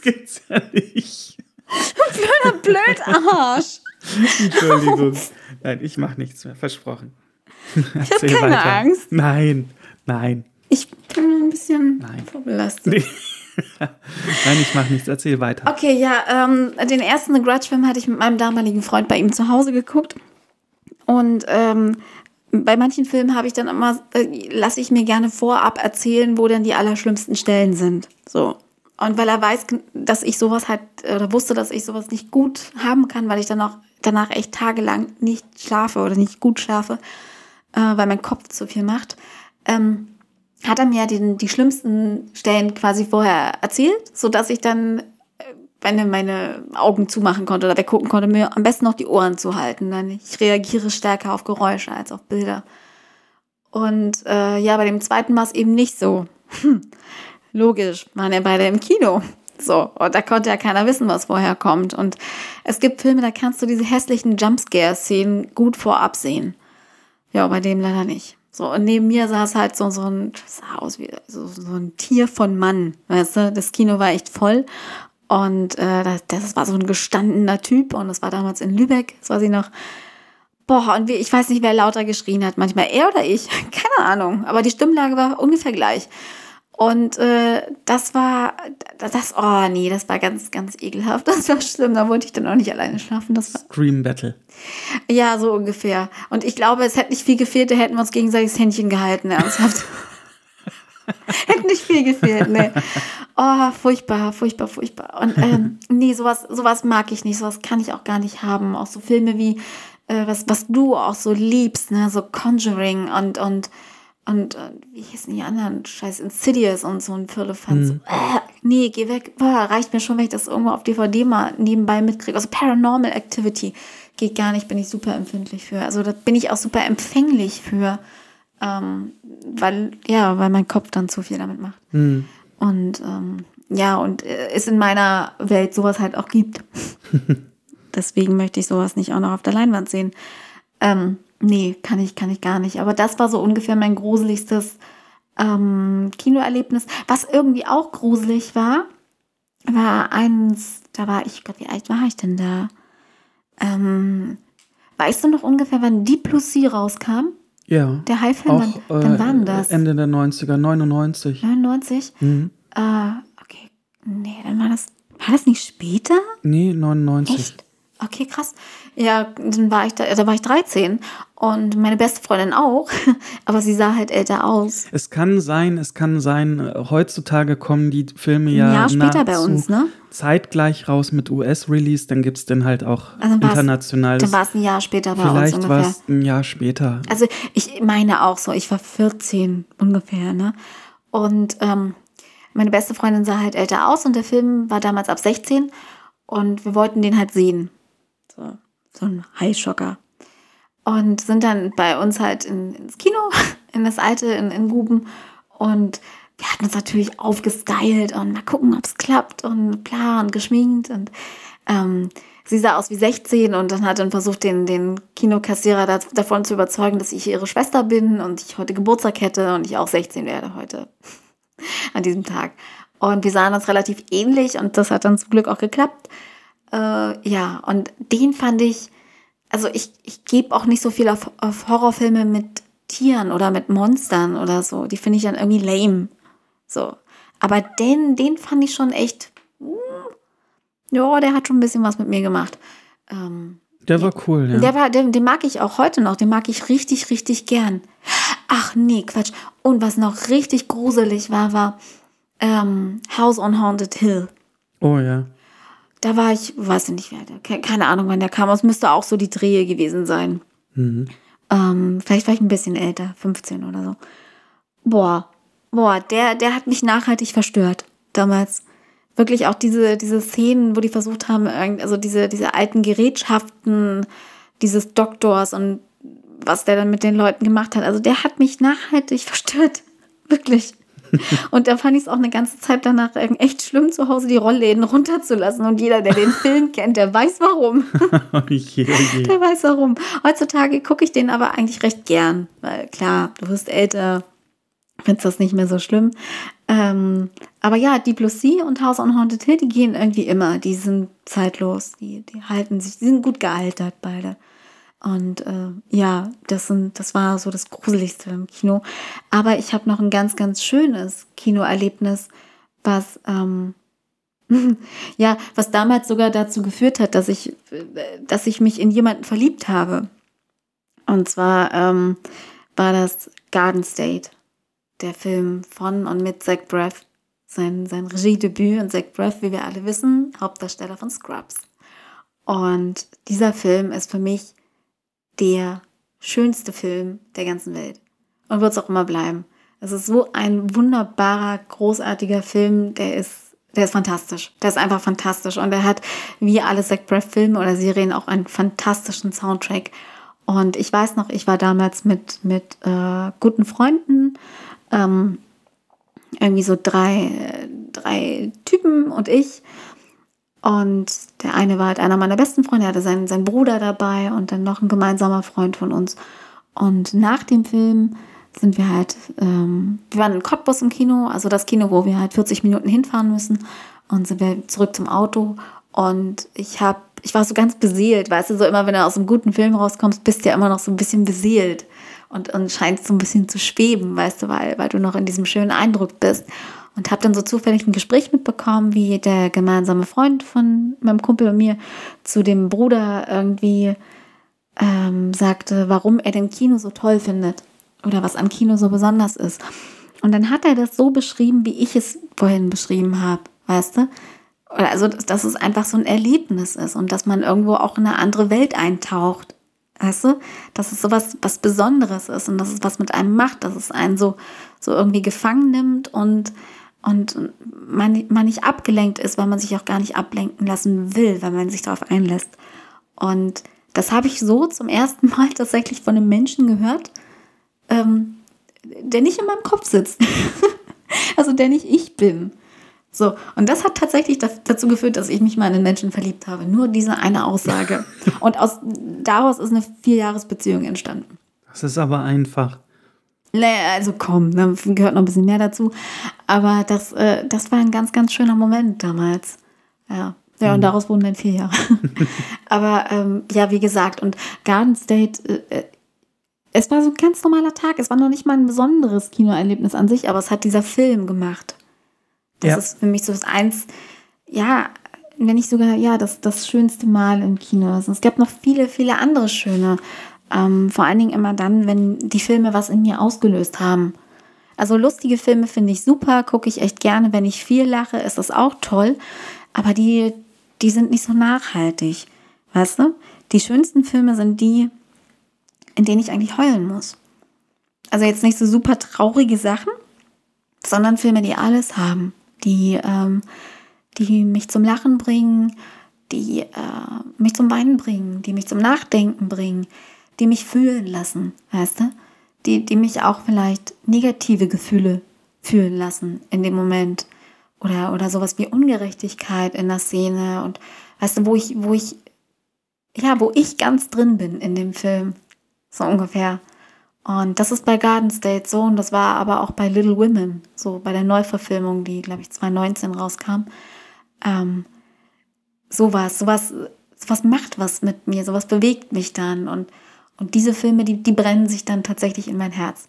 gibt's ja nicht. Blöder Blödarsch. Entschuldigung. Nein, ich mache nichts mehr, versprochen. Ich habe keine weiter. Angst. Nein, nein. Ich bin ein bisschen nein. vorbelastet. Nee. Nein, ich mache nichts. Erzähl weiter. Okay, ja, ähm, den ersten Grudge-Film hatte ich mit meinem damaligen Freund bei ihm zu Hause geguckt. Und ähm, bei manchen Filmen habe ich dann immer, äh, lasse ich mir gerne vorab erzählen, wo denn die allerschlimmsten Stellen sind. So. Und weil er weiß, dass ich sowas halt, oder wusste, dass ich sowas nicht gut haben kann, weil ich dann auch danach echt tagelang nicht schlafe oder nicht gut schlafe, äh, weil mein Kopf zu viel macht, ähm, hat er mir den, die schlimmsten Stellen quasi vorher erzählt, sodass ich dann meine, meine Augen zumachen konnte oder weggucken konnte, mir am besten noch die Ohren zu halten. Denn ich reagiere stärker auf Geräusche als auf Bilder. Und äh, ja, bei dem zweiten war es eben nicht so. Hm, logisch, waren ja beide im Kino. So, und da konnte ja keiner wissen, was vorher kommt. Und es gibt Filme, da kannst du diese hässlichen Jumpscare-Szenen gut vorab sehen. Ja, bei dem leider nicht. So, und neben mir saß halt so, so ein, sah aus wie so, so ein Tier von Mann, weißt du? Das Kino war echt voll. Und äh, das, das war so ein gestandener Typ und das war damals in Lübeck, das weiß ich noch. Boah, und wie, ich weiß nicht, wer lauter geschrien hat. Manchmal er oder ich, keine Ahnung. Aber die Stimmlage war ungefähr gleich. Und äh, das war, das, oh nee, das war ganz, ganz ekelhaft. Das war schlimm. Da wollte ich dann auch nicht alleine schlafen. Das war, Scream Battle. ja, so ungefähr. Und ich glaube, es hätte nicht viel gefehlt, da hätten wir uns gegenseitig das Händchen gehalten, ernsthaft. hätte nicht viel gefehlt, nee. Oh, furchtbar, furchtbar, furchtbar. Und ähm, nee, sowas, sowas mag ich nicht, sowas kann ich auch gar nicht haben. Auch so Filme wie, äh, was, was du auch so liebst, ne, so Conjuring und, und und äh, wie hießen die anderen? Scheiß Insidious und so ein Firlefanz. Mhm. Äh, nee, geh weg. Boah, reicht mir schon, wenn ich das irgendwo auf DVD mal nebenbei mitkriege. Also Paranormal Activity geht gar nicht, bin ich super empfindlich für. Also da bin ich auch super empfänglich für. Ähm, weil, ja, weil mein Kopf dann zu viel damit macht. Mhm. Und ähm, ja, und äh, es in meiner Welt sowas halt auch gibt. Deswegen möchte ich sowas nicht auch noch auf der Leinwand sehen. Ähm, nee, kann ich, kann ich gar nicht. Aber das war so ungefähr mein gruseligstes ähm, Kinoerlebnis. Was irgendwie auch gruselig war, war eins, da war ich, Gott, wie alt war ich denn da? Ähm, weißt du noch ungefähr, wann Deep Blue Sea rauskam? Ja. Der Haifilm, wann, äh, war denn das? Ende der 90er, 99. 99? Mhm. Äh, okay. Nee, dann war das, war das nicht später? Nee, 99. Echt? Okay, krass. Ja, dann war ich da, da war ich 13 und meine beste Freundin auch, aber sie sah halt älter aus. Es kann sein, es kann sein, heutzutage kommen die Filme ja Ein Jahr später bei uns, ne? zeitgleich raus mit US-Release, dann gibt es den halt auch Also international. Dann war es ein Jahr später bei uns Vielleicht war es ein Jahr später. Also ich meine auch so, ich war 14 ungefähr, ne? Und ähm, meine beste Freundin sah halt älter aus und der Film war damals ab 16 und wir wollten den halt sehen. So, so ein Highschocker. Und sind dann bei uns halt in, ins Kino, in das alte, in, in Guben. Und wir hatten uns natürlich aufgestylt und mal gucken, ob es klappt und bla und geschminkt. Und ähm, sie sah aus wie 16 und dann hat dann versucht, den, den Kinokassierer da, davon zu überzeugen, dass ich ihre Schwester bin und ich heute Geburtstag hätte und ich auch 16 werde heute an diesem Tag. Und wir sahen uns relativ ähnlich und das hat dann zum Glück auch geklappt. Äh, ja, und den fand ich, also ich, ich gebe auch nicht so viel auf, auf Horrorfilme mit Tieren oder mit Monstern oder so. Die finde ich dann irgendwie lame. So. Aber den, den fand ich schon echt, mm, ja, der hat schon ein bisschen was mit mir gemacht. Ähm, Der war cool, ja. der war, den, den mag ich auch heute noch. Den mag ich richtig, richtig gern. Ach nee, Quatsch. Und was noch richtig gruselig war, war ähm, House on Haunted Hill. oh ja. Da war ich, weiß ich nicht wer, keine Ahnung, wann der kam. Es müsste auch so die Drehe gewesen sein. Mhm. Ähm, vielleicht war ich ein bisschen älter, 15 oder so. Boah, boah, der, der hat mich nachhaltig verstört damals. Wirklich auch diese, diese Szenen, wo die versucht haben, also diese, diese alten Gerätschaften dieses Doktors und was der dann mit den Leuten gemacht hat. Also der hat mich nachhaltig verstört. Wirklich. Und da fand ich es auch eine ganze Zeit danach echt schlimm, zu Hause die Rollläden runterzulassen. Und jeder, der den Film kennt, der weiß warum. Oh je. Der weiß warum. Heutzutage gucke ich den aber eigentlich recht gern. Weil klar, du wirst älter, findest das nicht mehr so schlimm. Ähm, aber ja, Deep Blue Sea und House on Haunted Hill, die gehen irgendwie immer. Die sind zeitlos. Die, die halten sich, die sind gut gealtert, beide. Und äh, ja, das, sind, das war so das Gruseligste im Kino. Aber ich habe noch ein ganz, ganz schönes Kinoerlebnis, was ähm, ja, was damals sogar dazu geführt hat, dass ich, äh, dass ich mich in jemanden verliebt habe. Und zwar ähm, war das Garden State, der Film von und mit Zach Braff, sein, sein Regiedebüt. Und Zach Braff, wie wir alle wissen, Hauptdarsteller von Scrubs. Und dieser Film ist für mich der schönste Film der ganzen Welt. Und wird es auch immer bleiben. Es ist so ein wunderbarer, großartiger Film, der ist der ist fantastisch. Der ist einfach fantastisch. Und er hat, wie alle Zach Braff-Filme oder Serien, auch einen fantastischen Soundtrack. Und ich weiß noch, ich war damals mit, mit äh, guten Freunden, ähm, irgendwie so drei, drei Typen und ich. Und der eine war halt einer meiner besten Freunde, er hatte seinen, seinen Bruder dabei und dann noch ein gemeinsamer Freund von uns. Und nach dem Film sind wir halt, ähm, wir waren in Cottbus im Kino, also das Kino, wo wir halt 40 Minuten hinfahren müssen und sind wir zurück zum Auto und ich habe, ich war so ganz beseelt, weißt du, so immer wenn du aus einem guten Film rauskommst, bist du ja immer noch so ein bisschen beseelt und, und scheinst so ein bisschen zu schweben, weißt du, weil, weil du noch in diesem schönen Eindruck bist. Und habe dann so zufällig ein Gespräch mitbekommen, wie der gemeinsame Freund von meinem Kumpel und mir zu dem Bruder irgendwie ähm, sagte, warum er den Kino so toll findet oder was am Kino so besonders ist. Und dann hat er das so beschrieben, wie ich es vorhin beschrieben habe, weißt du? Also, dass es einfach so ein Erlebnis ist und dass man irgendwo auch in eine andere Welt eintaucht. Weißt du? Dass es sowas was Besonderes ist und dass es was mit einem macht, dass es einen so, so irgendwie gefangen nimmt und, und man, man nicht abgelenkt ist, weil man sich auch gar nicht ablenken lassen will, weil man sich darauf einlässt. Und das habe ich so zum ersten Mal tatsächlich von einem Menschen gehört, ähm, der nicht in meinem Kopf sitzt. also der nicht ich bin. So, und das hat tatsächlich dazu geführt, dass ich mich mal in einen Menschen verliebt habe. Nur diese eine Aussage. und aus, daraus ist eine Vierjahresbeziehung entstanden. Das ist aber einfach. Also komm, da gehört noch ein bisschen mehr dazu. Aber das, äh, das war ein ganz, ganz schöner Moment damals. Ja. Ja, und mhm. daraus wurden dann vier Jahre. aber ähm, ja, wie gesagt, und Garden State, äh, es war so ein ganz normaler Tag. Es war noch nicht mal ein besonderes Kinoerlebnis an sich, aber es hat dieser Film gemacht. Das ja. ist für mich so das eins, ja, wenn nicht sogar, ja, das, das schönste Mal im Kino. Also es gab noch viele, viele andere schöne. Ähm, vor allen Dingen immer dann, wenn die Filme was in mir ausgelöst haben. Also lustige Filme finde ich super, gucke ich echt gerne. Wenn ich viel lache, ist das auch toll. Aber die, die sind nicht so nachhaltig. Weißt du? Die schönsten Filme sind die, in denen ich eigentlich heulen muss. Also jetzt nicht so super traurige Sachen, sondern Filme, die alles haben, die, ähm, die mich zum Lachen bringen, die äh, mich zum Weinen bringen, die mich zum Nachdenken bringen, die mich fühlen lassen, weißt du? Die, die mich auch vielleicht negative Gefühle fühlen lassen in dem Moment. Oder, oder sowas wie Ungerechtigkeit in der Szene und weißt du, wo ich, wo ich, ja, wo ich ganz drin bin in dem Film. So ungefähr. Und das ist bei Garden State so und das war aber auch bei Little Women, so bei der Neuverfilmung, die, glaube ich, 2019 rauskam. Ähm, sowas, sowas, sowas macht was mit mir, sowas bewegt mich dann. Und, und diese Filme, die, die brennen sich dann tatsächlich in mein Herz.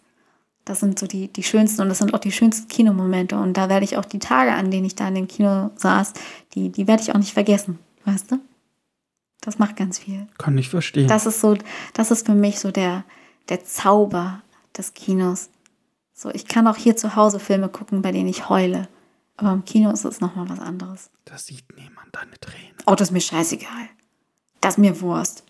Das sind so die, die schönsten und das sind auch die schönsten Kinomomente. Und da werde ich auch die Tage, an denen ich da in dem Kino saß, die, die werde ich auch nicht vergessen, weißt du? Das macht ganz viel. Kann ich verstehen. Das ist so, das ist für mich so der, der Zauber des Kinos. So, ich kann auch hier zu Hause Filme gucken, bei denen ich heule. Aber im Kino ist es nochmal was anderes. Da sieht niemand deine Tränen. Oh, das ist mir scheißegal. Das ist mir Wurst.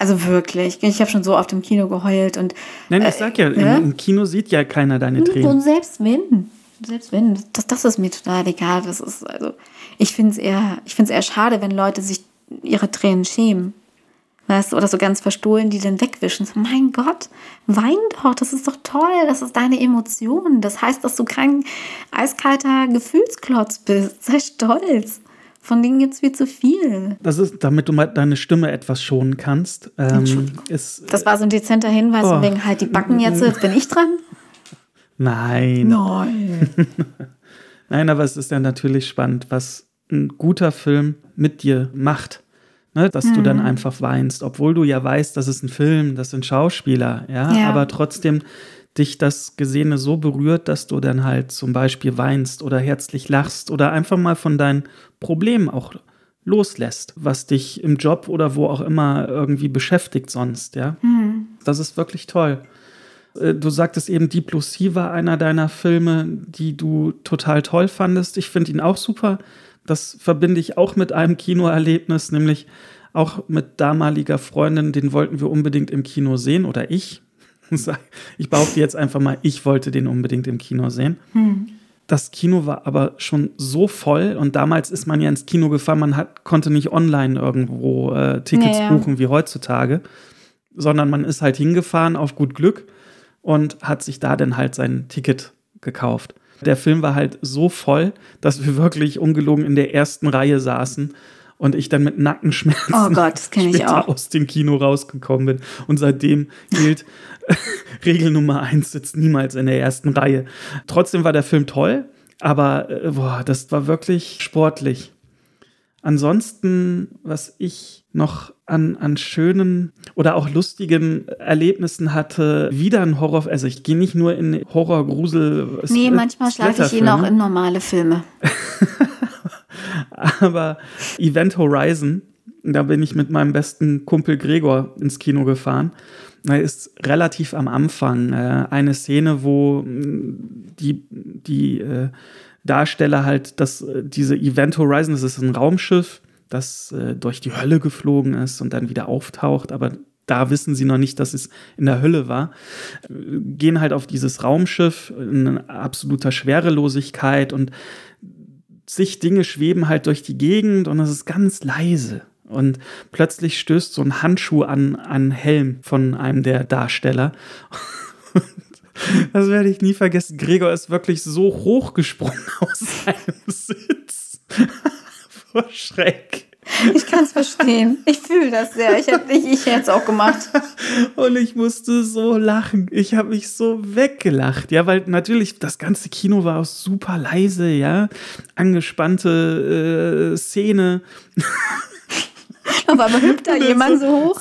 Also wirklich. Ich habe schon so oft im Kino geheult und. Nein, ich sag ja, äh, im, Kino sieht ja keiner deine Tränen. Und selbst wenn. Selbst wenn. Das, das ist mir total egal. Das ist, also, ich finde es eher, eher schade, wenn Leute sich ihre Tränen schämen. Weißt du, oder so ganz verstohlen, die dann wegwischen. So, mein Gott, wein doch, das ist doch toll, das ist deine Emotion. Das heißt, dass du kein eiskalter Gefühlsklotz bist. Sei stolz. Von denen gibt es viel zu viel. Das ist, damit du mal deine Stimme etwas schonen kannst. Ähm, ist, das war so ein dezenter Hinweis, oh. wegen halt die Backen jetzt, jetzt bin ich dran. Nein. Nein. Nein, aber es ist ja natürlich spannend, was ein guter Film mit dir macht. Ne, dass mhm. du dann mhm. einfach weinst, obwohl du ja weißt, das ist ein Film, das sind Schauspieler, ja, ja, aber trotzdem dich das Gesehene so berührt, dass du dann halt zum Beispiel weinst oder herzlich lachst oder einfach mal von deinen Problemen auch loslässt, was dich im Job oder wo auch immer irgendwie beschäftigt sonst, ja. Mhm. Das ist wirklich toll. Äh, du sagtest eben, Deep Blue Sea war einer deiner Filme, die du total toll fandest. Ich finde ihn auch super. Das verbinde ich auch mit einem Kinoerlebnis, nämlich auch mit damaliger Freundin, den wollten wir unbedingt im Kino sehen oder ich. Ich behaupte jetzt einfach mal, ich wollte den unbedingt im Kino sehen. Hm. Das Kino war aber schon so voll und damals ist man ja ins Kino gefahren, man hat, konnte nicht online irgendwo äh, Tickets ja, ja. buchen wie heutzutage, sondern man ist halt hingefahren auf gut Glück und hat sich da dann halt sein Ticket gekauft. Der Film war halt so voll, dass wir wirklich ungelogen in der ersten Reihe saßen und ich dann mit Nackenschmerzen oh Gott, aus dem Kino rausgekommen bin. Und seitdem gilt Regel Nummer eins, sitzt niemals in der ersten Reihe. Trotzdem war der Film toll, aber äh, boah, das war wirklich sportlich. Ansonsten, was ich noch an, an schönen oder auch lustigen Erlebnissen hatte, wieder ein Horror, also ich gehe nicht nur in Horror, Grusel. Nee, manchmal schlafe ich ihn auch in normale Filme. Aber Event Horizon, da bin ich mit meinem besten Kumpel Gregor ins Kino gefahren. Da ist relativ am Anfang äh, eine Szene, wo mm, die, die äh, Darsteller halt das, äh, diese Event Horizon, das ist ein Raumschiff, das äh, durch die Hölle geflogen ist und dann wieder auftaucht, aber da wissen sie noch nicht, dass es in der Hölle war, äh, gehen halt auf dieses Raumschiff in absoluter Schwerelosigkeit und sich Dinge schweben halt durch die Gegend und es ist ganz leise. Und plötzlich stößt so ein Handschuh an einen Helm von einem der Darsteller. Das werde ich nie vergessen. Gregor ist wirklich so hochgesprungen aus seinem Sitz. Vor Schreck. Ich kann es verstehen. Ich fühle das sehr. Ich hätte ich, ich es auch gemacht. Und ich musste so lachen. Ich habe mich so weggelacht. Ja, weil natürlich das ganze Kino war auch super leise, ja. Angespannte äh, Szene. Aber hüpft da jemand so hoch?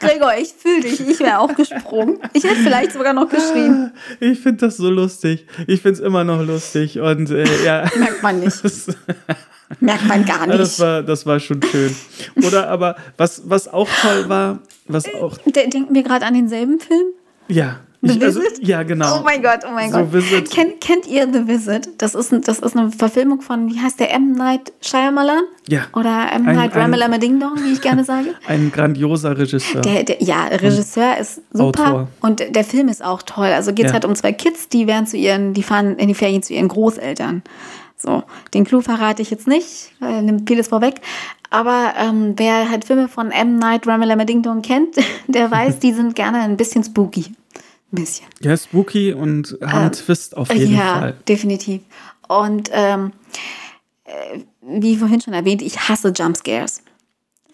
Gregor, ich fühle dich. Ich wäre auch gesprungen. Ich hätte vielleicht sogar noch geschrien. Ich finde das so lustig. Ich finde es immer noch lustig. Und äh, ja. Merkt man nicht. Merkt man gar nicht. Das war, das war schon schön. Oder aber, was, was auch toll war, was auch. Denken wir gerade an denselben Film? Ja. The Ich, also, Visit? ja, genau. Oh mein Gott, oh mein So Gott. Visit. Kennt, kennt ihr The Visit? Das ist, ein, das ist eine Verfilmung von, wie heißt der, M. Night Shyamalan? Ja. Oder M. Ein- Night Ramalama Ding Dong, wie ich gerne sage. Ein grandioser Regisseur. Der, der, ja, Regisseur ist super Autor. und der Film ist auch toll. Also geht es Ja. halt um zwei Kids, die werden zu ihren, die fahren in die Ferien zu ihren Großeltern. So, den Clou verrate ich jetzt nicht, weil er nimmt vieles vorweg. Aber ähm, wer halt Filme von M. Night Ramalama Ding Dong kennt, der weiß, die sind gerne ein bisschen spooky. Ein bisschen. ja, spooky und haben einen Twist auf jeden ja, Fall. definitiv. Und ähm, äh, wie vorhin schon erwähnt, ich hasse Jumpscares.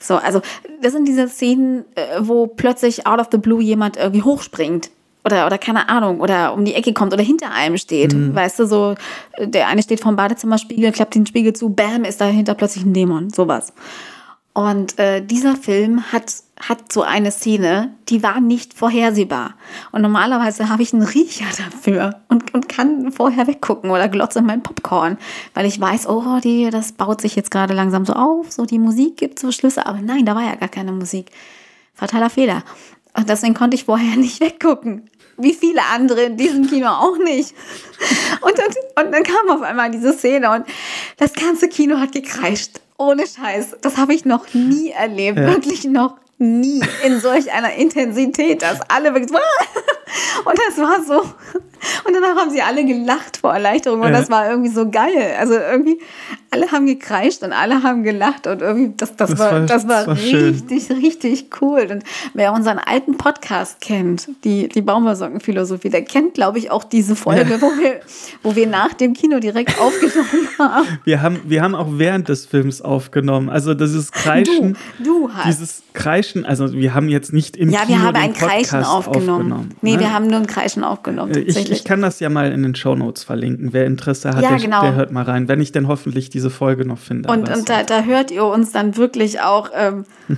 So, also das sind diese Szenen, äh, wo plötzlich out of the blue jemand irgendwie hochspringt. Oder, oder keine Ahnung, oder um die Ecke kommt oder hinter einem steht. Mhm. Weißt du, so, der eine steht vorm Badezimmerspiegel, klappt den Spiegel zu, bam, ist dahinter plötzlich ein Dämon. Sowas. Und äh, dieser Film hat, hat so eine Szene, die war nicht vorhersehbar. Und normalerweise habe ich einen Riecher dafür und, und kann vorher weggucken oder glotze in mein Popcorn, weil ich weiß, oh, die, das baut sich jetzt gerade langsam so auf, so die Musik gibt so Schlüsse, aber nein, da war ja gar keine Musik. Fataler Fehler. Und deswegen konnte ich vorher nicht weggucken. Wie viele andere in diesem Kino auch nicht. Und, und, und dann kam auf einmal diese Szene und das ganze Kino hat gekreischt. Ohne Scheiß. Das habe ich noch nie erlebt. Ja. Wirklich noch nie in solch einer Intensität, dass alle wirklich und das war so. Und danach haben sie alle gelacht vor Erleichterung und Ja. das war irgendwie so geil. Also irgendwie alle haben gekreischt und alle haben gelacht und irgendwie das, das, Das war, war- das war, das war schön. richtig, richtig cool. Und wer unseren alten Podcast kennt, die, die Baumwollsockenphilosophie, der kennt, glaube ich, auch diese Folge, Ja. wo, wir, wo wir nach dem Kino direkt aufgenommen haben. Wir haben, wir haben auch während des Films aufgenommen. Also dieses Kreischen. Du, du hast. Dieses Kreischen, also wir haben jetzt nicht im ja, Kino wir haben ein Kreischen Podcast aufgenommen. Nee, ne? wir haben nur ein Kreischen aufgenommen. Äh, Ich, tatsächlich. Ich kann das ja mal in den Shownotes verlinken. Wer Interesse hat, Ja, der, genau. der hört mal rein, wenn ich denn hoffentlich diese Folge noch finde. Und, und da, da hört ihr uns dann wirklich auch ähm,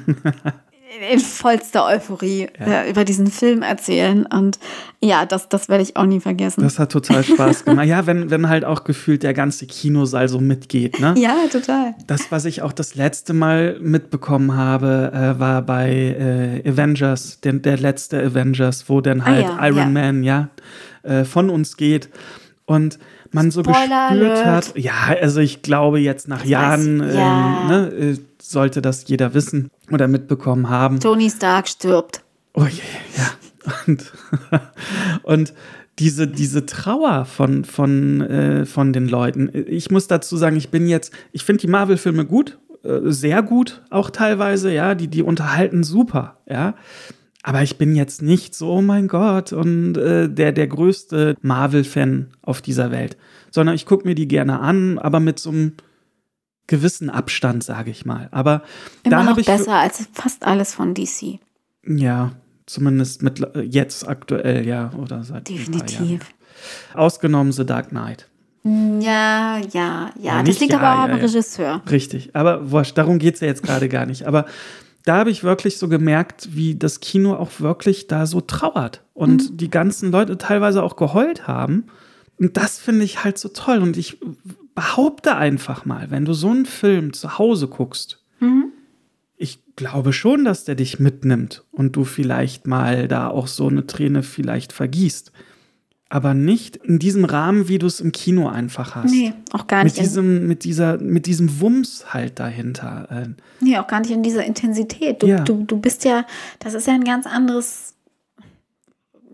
in vollster Euphorie äh, über diesen Film erzählen. Und ja, das, das werde ich auch nie vergessen. das hat total Spaß gemacht. Ja, wenn, wenn halt auch gefühlt der ganze Kinosaal so mitgeht, ne? ja, total. Das, was ich auch das letzte Mal mitbekommen habe, äh, war bei äh, Avengers, der, der letzte Avengers, wo dann Ah halt ja, Iron ja. Man, ja, äh, von uns geht. Und man so gespürt Alert. hat, ja, also ich glaube jetzt nach weiß- Jahren ja. ähm, ne, äh, sollte das jeder wissen oder mitbekommen haben. Tony Stark stirbt. Oh je, ja. Und, und diese, diese Trauer von, von, äh, von den Leuten. Ich muss dazu sagen, ich bin jetzt, ich finde die Marvel-Filme gut, äh, sehr gut, auch teilweise, ja, die, die unterhalten super, ja. Aber ich bin jetzt nicht so, oh mein Gott, und äh, der, der größte Marvel-Fan auf dieser Welt. Sondern ich gucke mir die gerne an, aber mit so einem gewissen Abstand, sage ich mal. Aber Immer da noch habe ich. besser als fast alles von DC. Ja, zumindest mit jetzt aktuell, ja, oder seit. Definitiv. Ausgenommen The Dark Knight. Ja, ja, ja. Nicht das liegt ja, aber auch ja, am ja. Regisseur. Richtig, aber wurscht, darum geht es ja jetzt gerade gar nicht. Aber da habe ich wirklich so gemerkt, wie das Kino auch wirklich da so trauert und die ganzen Leute teilweise auch geheult haben. Und das finde ich halt so toll. Und ich behaupte einfach mal, wenn du so einen Film zu Hause guckst, ich glaube schon, dass der dich mitnimmt und du vielleicht mal da auch so eine Träne vielleicht vergießt. Aber nicht in diesem Rahmen, wie du es im Kino einfach hast. Nee, auch gar Mit nicht. in, diesem, mit dieser, mit diesem Wumms halt dahinter. Äh, nee, auch gar nicht in dieser Intensität. Du, Ja. du, du bist ja, das ist ja ein ganz anderes,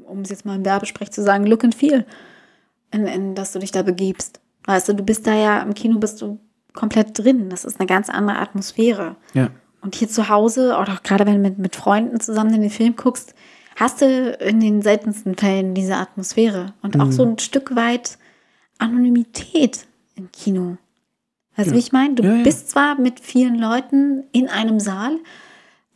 um es jetzt mal im Werbesprech zu sagen, Look and Feel, in, in das du dich da begibst. Weißt du, du bist da ja, im Kino bist du komplett drin. Das ist eine ganz andere Atmosphäre. Ja. Und hier zu Hause, oder auch gerade wenn du mit, mit Freunden zusammen in den Film guckst, hast du in den seltensten Fällen diese Atmosphäre. Und auch so ein Stück weit Anonymität im Kino. Weißt du, wie ich meine? Du Ja, ja. bist zwar mit vielen Leuten in einem Saal,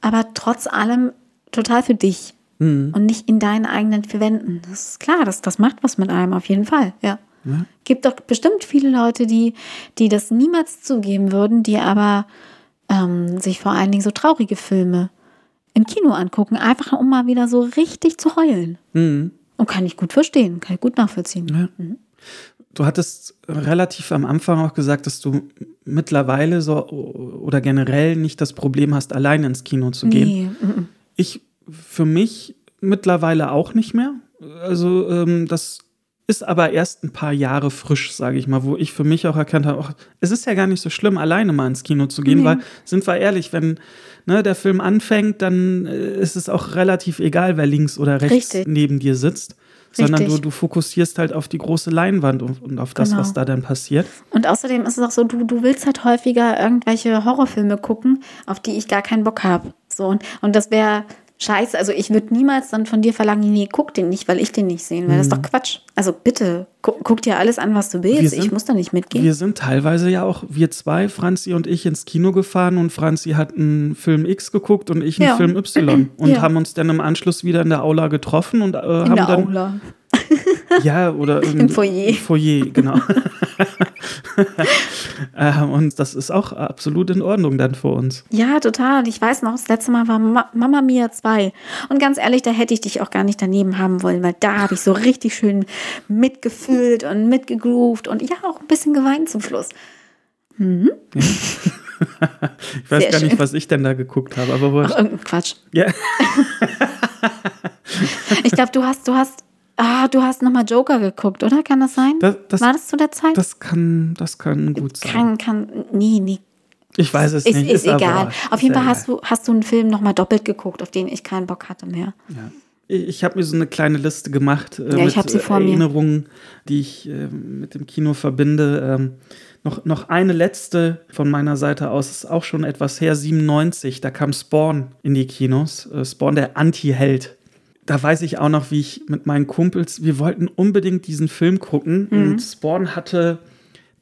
aber trotz allem total für dich. Mhm. Und nicht in deinen eigenen vier Wänden. Das ist klar, das, das macht was mit einem auf jeden Fall, ja. Gibt doch bestimmt viele Leute, die, die das niemals zugeben würden, die aber ähm, sich vor allen Dingen so traurige Filme im Kino angucken, einfach um mal wieder so richtig zu heulen. Mhm. Und kann ich gut verstehen, kann ich gut nachvollziehen. Ja. Du hattest relativ am Anfang auch gesagt, dass du mittlerweile so oder generell nicht das Problem hast, alleine ins Kino zu gehen. Nee, mm. Ich für mich mittlerweile auch nicht mehr. Also ähm, das ist aber erst ein paar Jahre frisch, sage ich mal, wo ich für mich auch erkannt habe, ach, es ist ja gar nicht so schlimm, alleine mal ins Kino zu gehen, Nee. weil, sind wir ehrlich, wenn ne, der Film anfängt, dann äh, ist es auch relativ egal, wer links oder rechts Richtig. neben dir sitzt, sondern du, du fokussierst halt auf die große Leinwand und, und auf das, Genau. was da dann passiert. Und außerdem ist es auch so, du, du willst halt häufiger irgendwelche Horrorfilme gucken, auf die ich gar keinen Bock habe. So, und, und das wäre scheiße. Also ich würde niemals dann von dir verlangen, nee, guck den nicht, weil ich den nicht sehen will. Das ist doch Quatsch. Also bitte, guck, guck dir alles an, was du willst. Sind- ich muss da nicht mitgehen. Wir sind teilweise ja auch, wir zwei, Franzi und ich, ins Kino gefahren und Franzi hat einen Film X geguckt und ich einen Ja. Film Y und Ja. haben uns dann im Anschluss wieder in der Aula getroffen und äh, In haben der dann Aula. ja oder Im Foyer. Im Foyer, genau. ähm, und das ist auch absolut in Ordnung dann für uns. Ja, total. Ich weiß noch, das letzte Mal war Ma Mama Mia 2. Und ganz ehrlich, da hätte ich dich auch gar nicht daneben haben wollen, weil da habe ich so richtig schön mitgefühlt und mitgegroovt und ja, auch ein bisschen geweint zum Schluss. Ich weiß Sehr gar nicht, schön. was ich denn da geguckt habe, aber Ach, irgendein Quatsch. Ja. Ich glaube, du hast, du hast, ah, du hast nochmal Joker geguckt, oder? Kann das sein? Das- das- war das zu der Zeit? Das kann, das kann gut sein. kann, kann, nee, nee. Ich weiß es Ist, nicht. ist, aber egal. Auf jeden Ist Fall hast du, hast du einen Film nochmal doppelt geguckt, auf den ich keinen Bock hatte mehr. Ja. Ich, ich habe mir so eine kleine Liste gemacht äh, Ja, ich mit vor mir. Erinnerungen, die ich äh, mit dem Kino verbinde. Ähm, noch, noch eine letzte von meiner Seite aus, ist auch schon etwas her, 97, da kam Spawn in die Kinos. Äh, Spawn, der Anti-Held. Da weiß ich auch noch, wie ich mit meinen Kumpels, wir wollten unbedingt diesen Film gucken. Mhm. Und Spawn hatte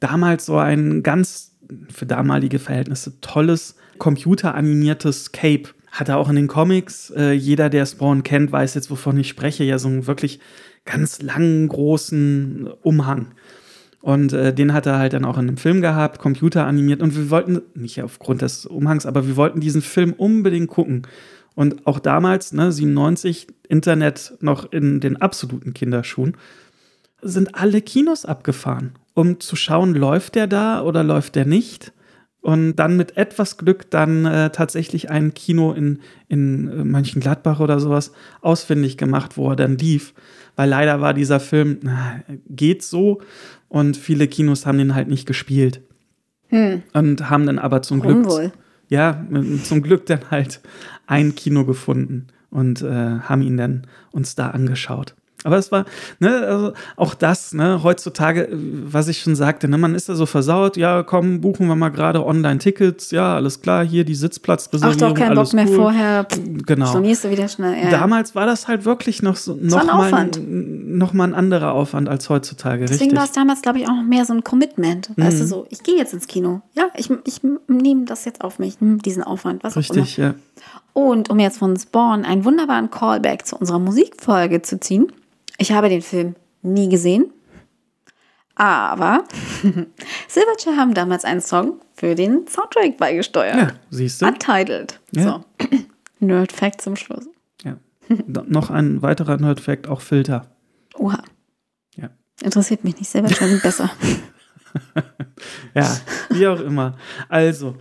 damals so ein ganz, für damalige Verhältnisse, tolles, computeranimiertes Cape. Hatte auch in den Comics, äh, jeder, der Spawn kennt, weiß jetzt, wovon ich spreche, ja so einen wirklich ganz langen, großen Umhang. Und äh, den hat er halt dann auch in einem Film gehabt, computeranimiert. Und wir wollten, nicht aufgrund des Umhangs, aber wir wollten diesen Film unbedingt gucken. Und auch damals, ne, 97, Internet noch in den absoluten Kinderschuhen, sind alle Kinos abgefahren, um zu schauen, läuft der da oder läuft der nicht. Und dann mit etwas Glück dann äh, tatsächlich ein Kino in, in äh, Mönchengladbach oder sowas ausfindig gemacht, wo er dann lief. Weil leider war dieser Film, na, geht so. Und viele Kinos haben den halt nicht gespielt. Und haben dann aber zum Glück, wohl? Ja, zum Glück dann halt ein Kino gefunden und äh, haben ihn dann uns da angeschaut. Aber es war, ne, also auch das, ne, heutzutage, was ich schon sagte, ne, man ist da so versaut, ja, komm, buchen wir mal gerade Online-Tickets, ja, alles klar, hier die Ach Sitzplatzreservierung, doch, kein Bock mehr cool. vorher. Genau. Stornierst du wieder schnell. Ja. Damals war das halt wirklich noch so, noch, mal, noch mal ein anderer Aufwand als heutzutage, Deswegen richtig. war es damals, glaube ich, auch noch mehr so ein Commitment. Weißt du, so, ich gehe jetzt ins Kino. Ja, ich, ich nehme das jetzt auf mich, hm, diesen Aufwand, was Richtig, ja. Und um jetzt von Spawn einen wunderbaren Callback zu unserer Musikfolge zu ziehen. Ich habe den Film nie gesehen, Aber Silverchair haben damals einen Song für den Soundtrack beigesteuert. Ja, siehst du? Untitled. Ja. So. Nerd Fact zum Schluss. Ja. No- noch ein weiterer Nerd-Fact, auch Filter. Oha. Ja. Interessiert mich nicht. Silverchair sind besser. Ja, wie auch immer. Also,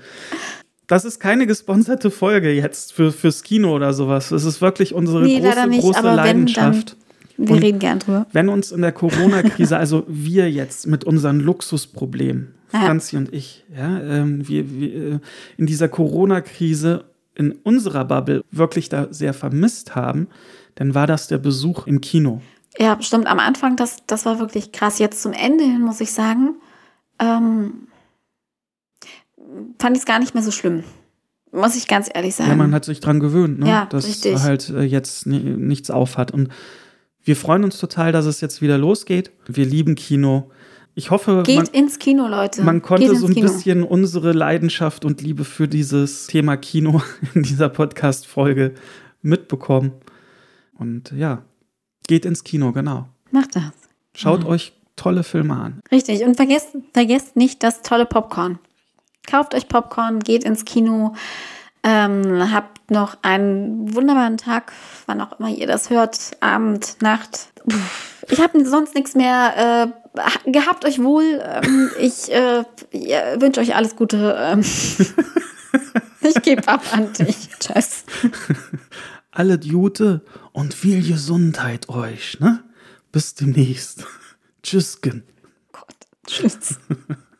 das ist keine gesponserte Folge jetzt für, fürs Kino oder sowas. Es ist wirklich unsere Nee, große, nicht, große aber wenn, Leidenschaft. Wir Und- reden gern drüber. Wenn uns in der Corona-Krise, also wir jetzt mit unseren Luxusproblemen, Ja. Franzi und ich, ja, ähm, wir, wir äh, in dieser Corona-Krise in unserer Bubble wirklich da sehr vermisst haben, dann war das der Besuch im Kino. Ja, stimmt. Am Anfang, das, das war wirklich krass. Jetzt zum Ende hin, muss ich sagen, ähm, fand ich es gar nicht mehr so schlimm. Muss ich ganz ehrlich sagen. Ja, man hat sich dran gewöhnt, ne? Ja, dass richtig. halt äh, jetzt ni- nichts aufhat. Und wir freuen uns total, dass es jetzt wieder losgeht. Wir lieben Kino. Ich hoffe, Geht man, ins Kino, Leute. man konnte so ein Kino. bisschen unsere Leidenschaft und Liebe für dieses Thema Kino in dieser Podcast-Folge mitbekommen. Und ja, geht ins Kino, genau. Macht das. Schaut Mhm. euch tolle Filme an. Richtig. Und vergesst, vergesst nicht das tolle Popcorn. Kauft euch Popcorn, geht ins Kino, ähm, habt noch einen wunderbaren Tag, wann auch immer ihr das hört, Abend, Nacht. Ich habe sonst nichts mehr. Äh, gehabt euch wohl. Ähm, ich äh, wünsche euch alles Gute. Ähm, ich gebe ab an dich. Tschüss. Alle Jute und viel Gesundheit euch, ne? Bis demnächst. Tschüssken. Gott. Tschüss.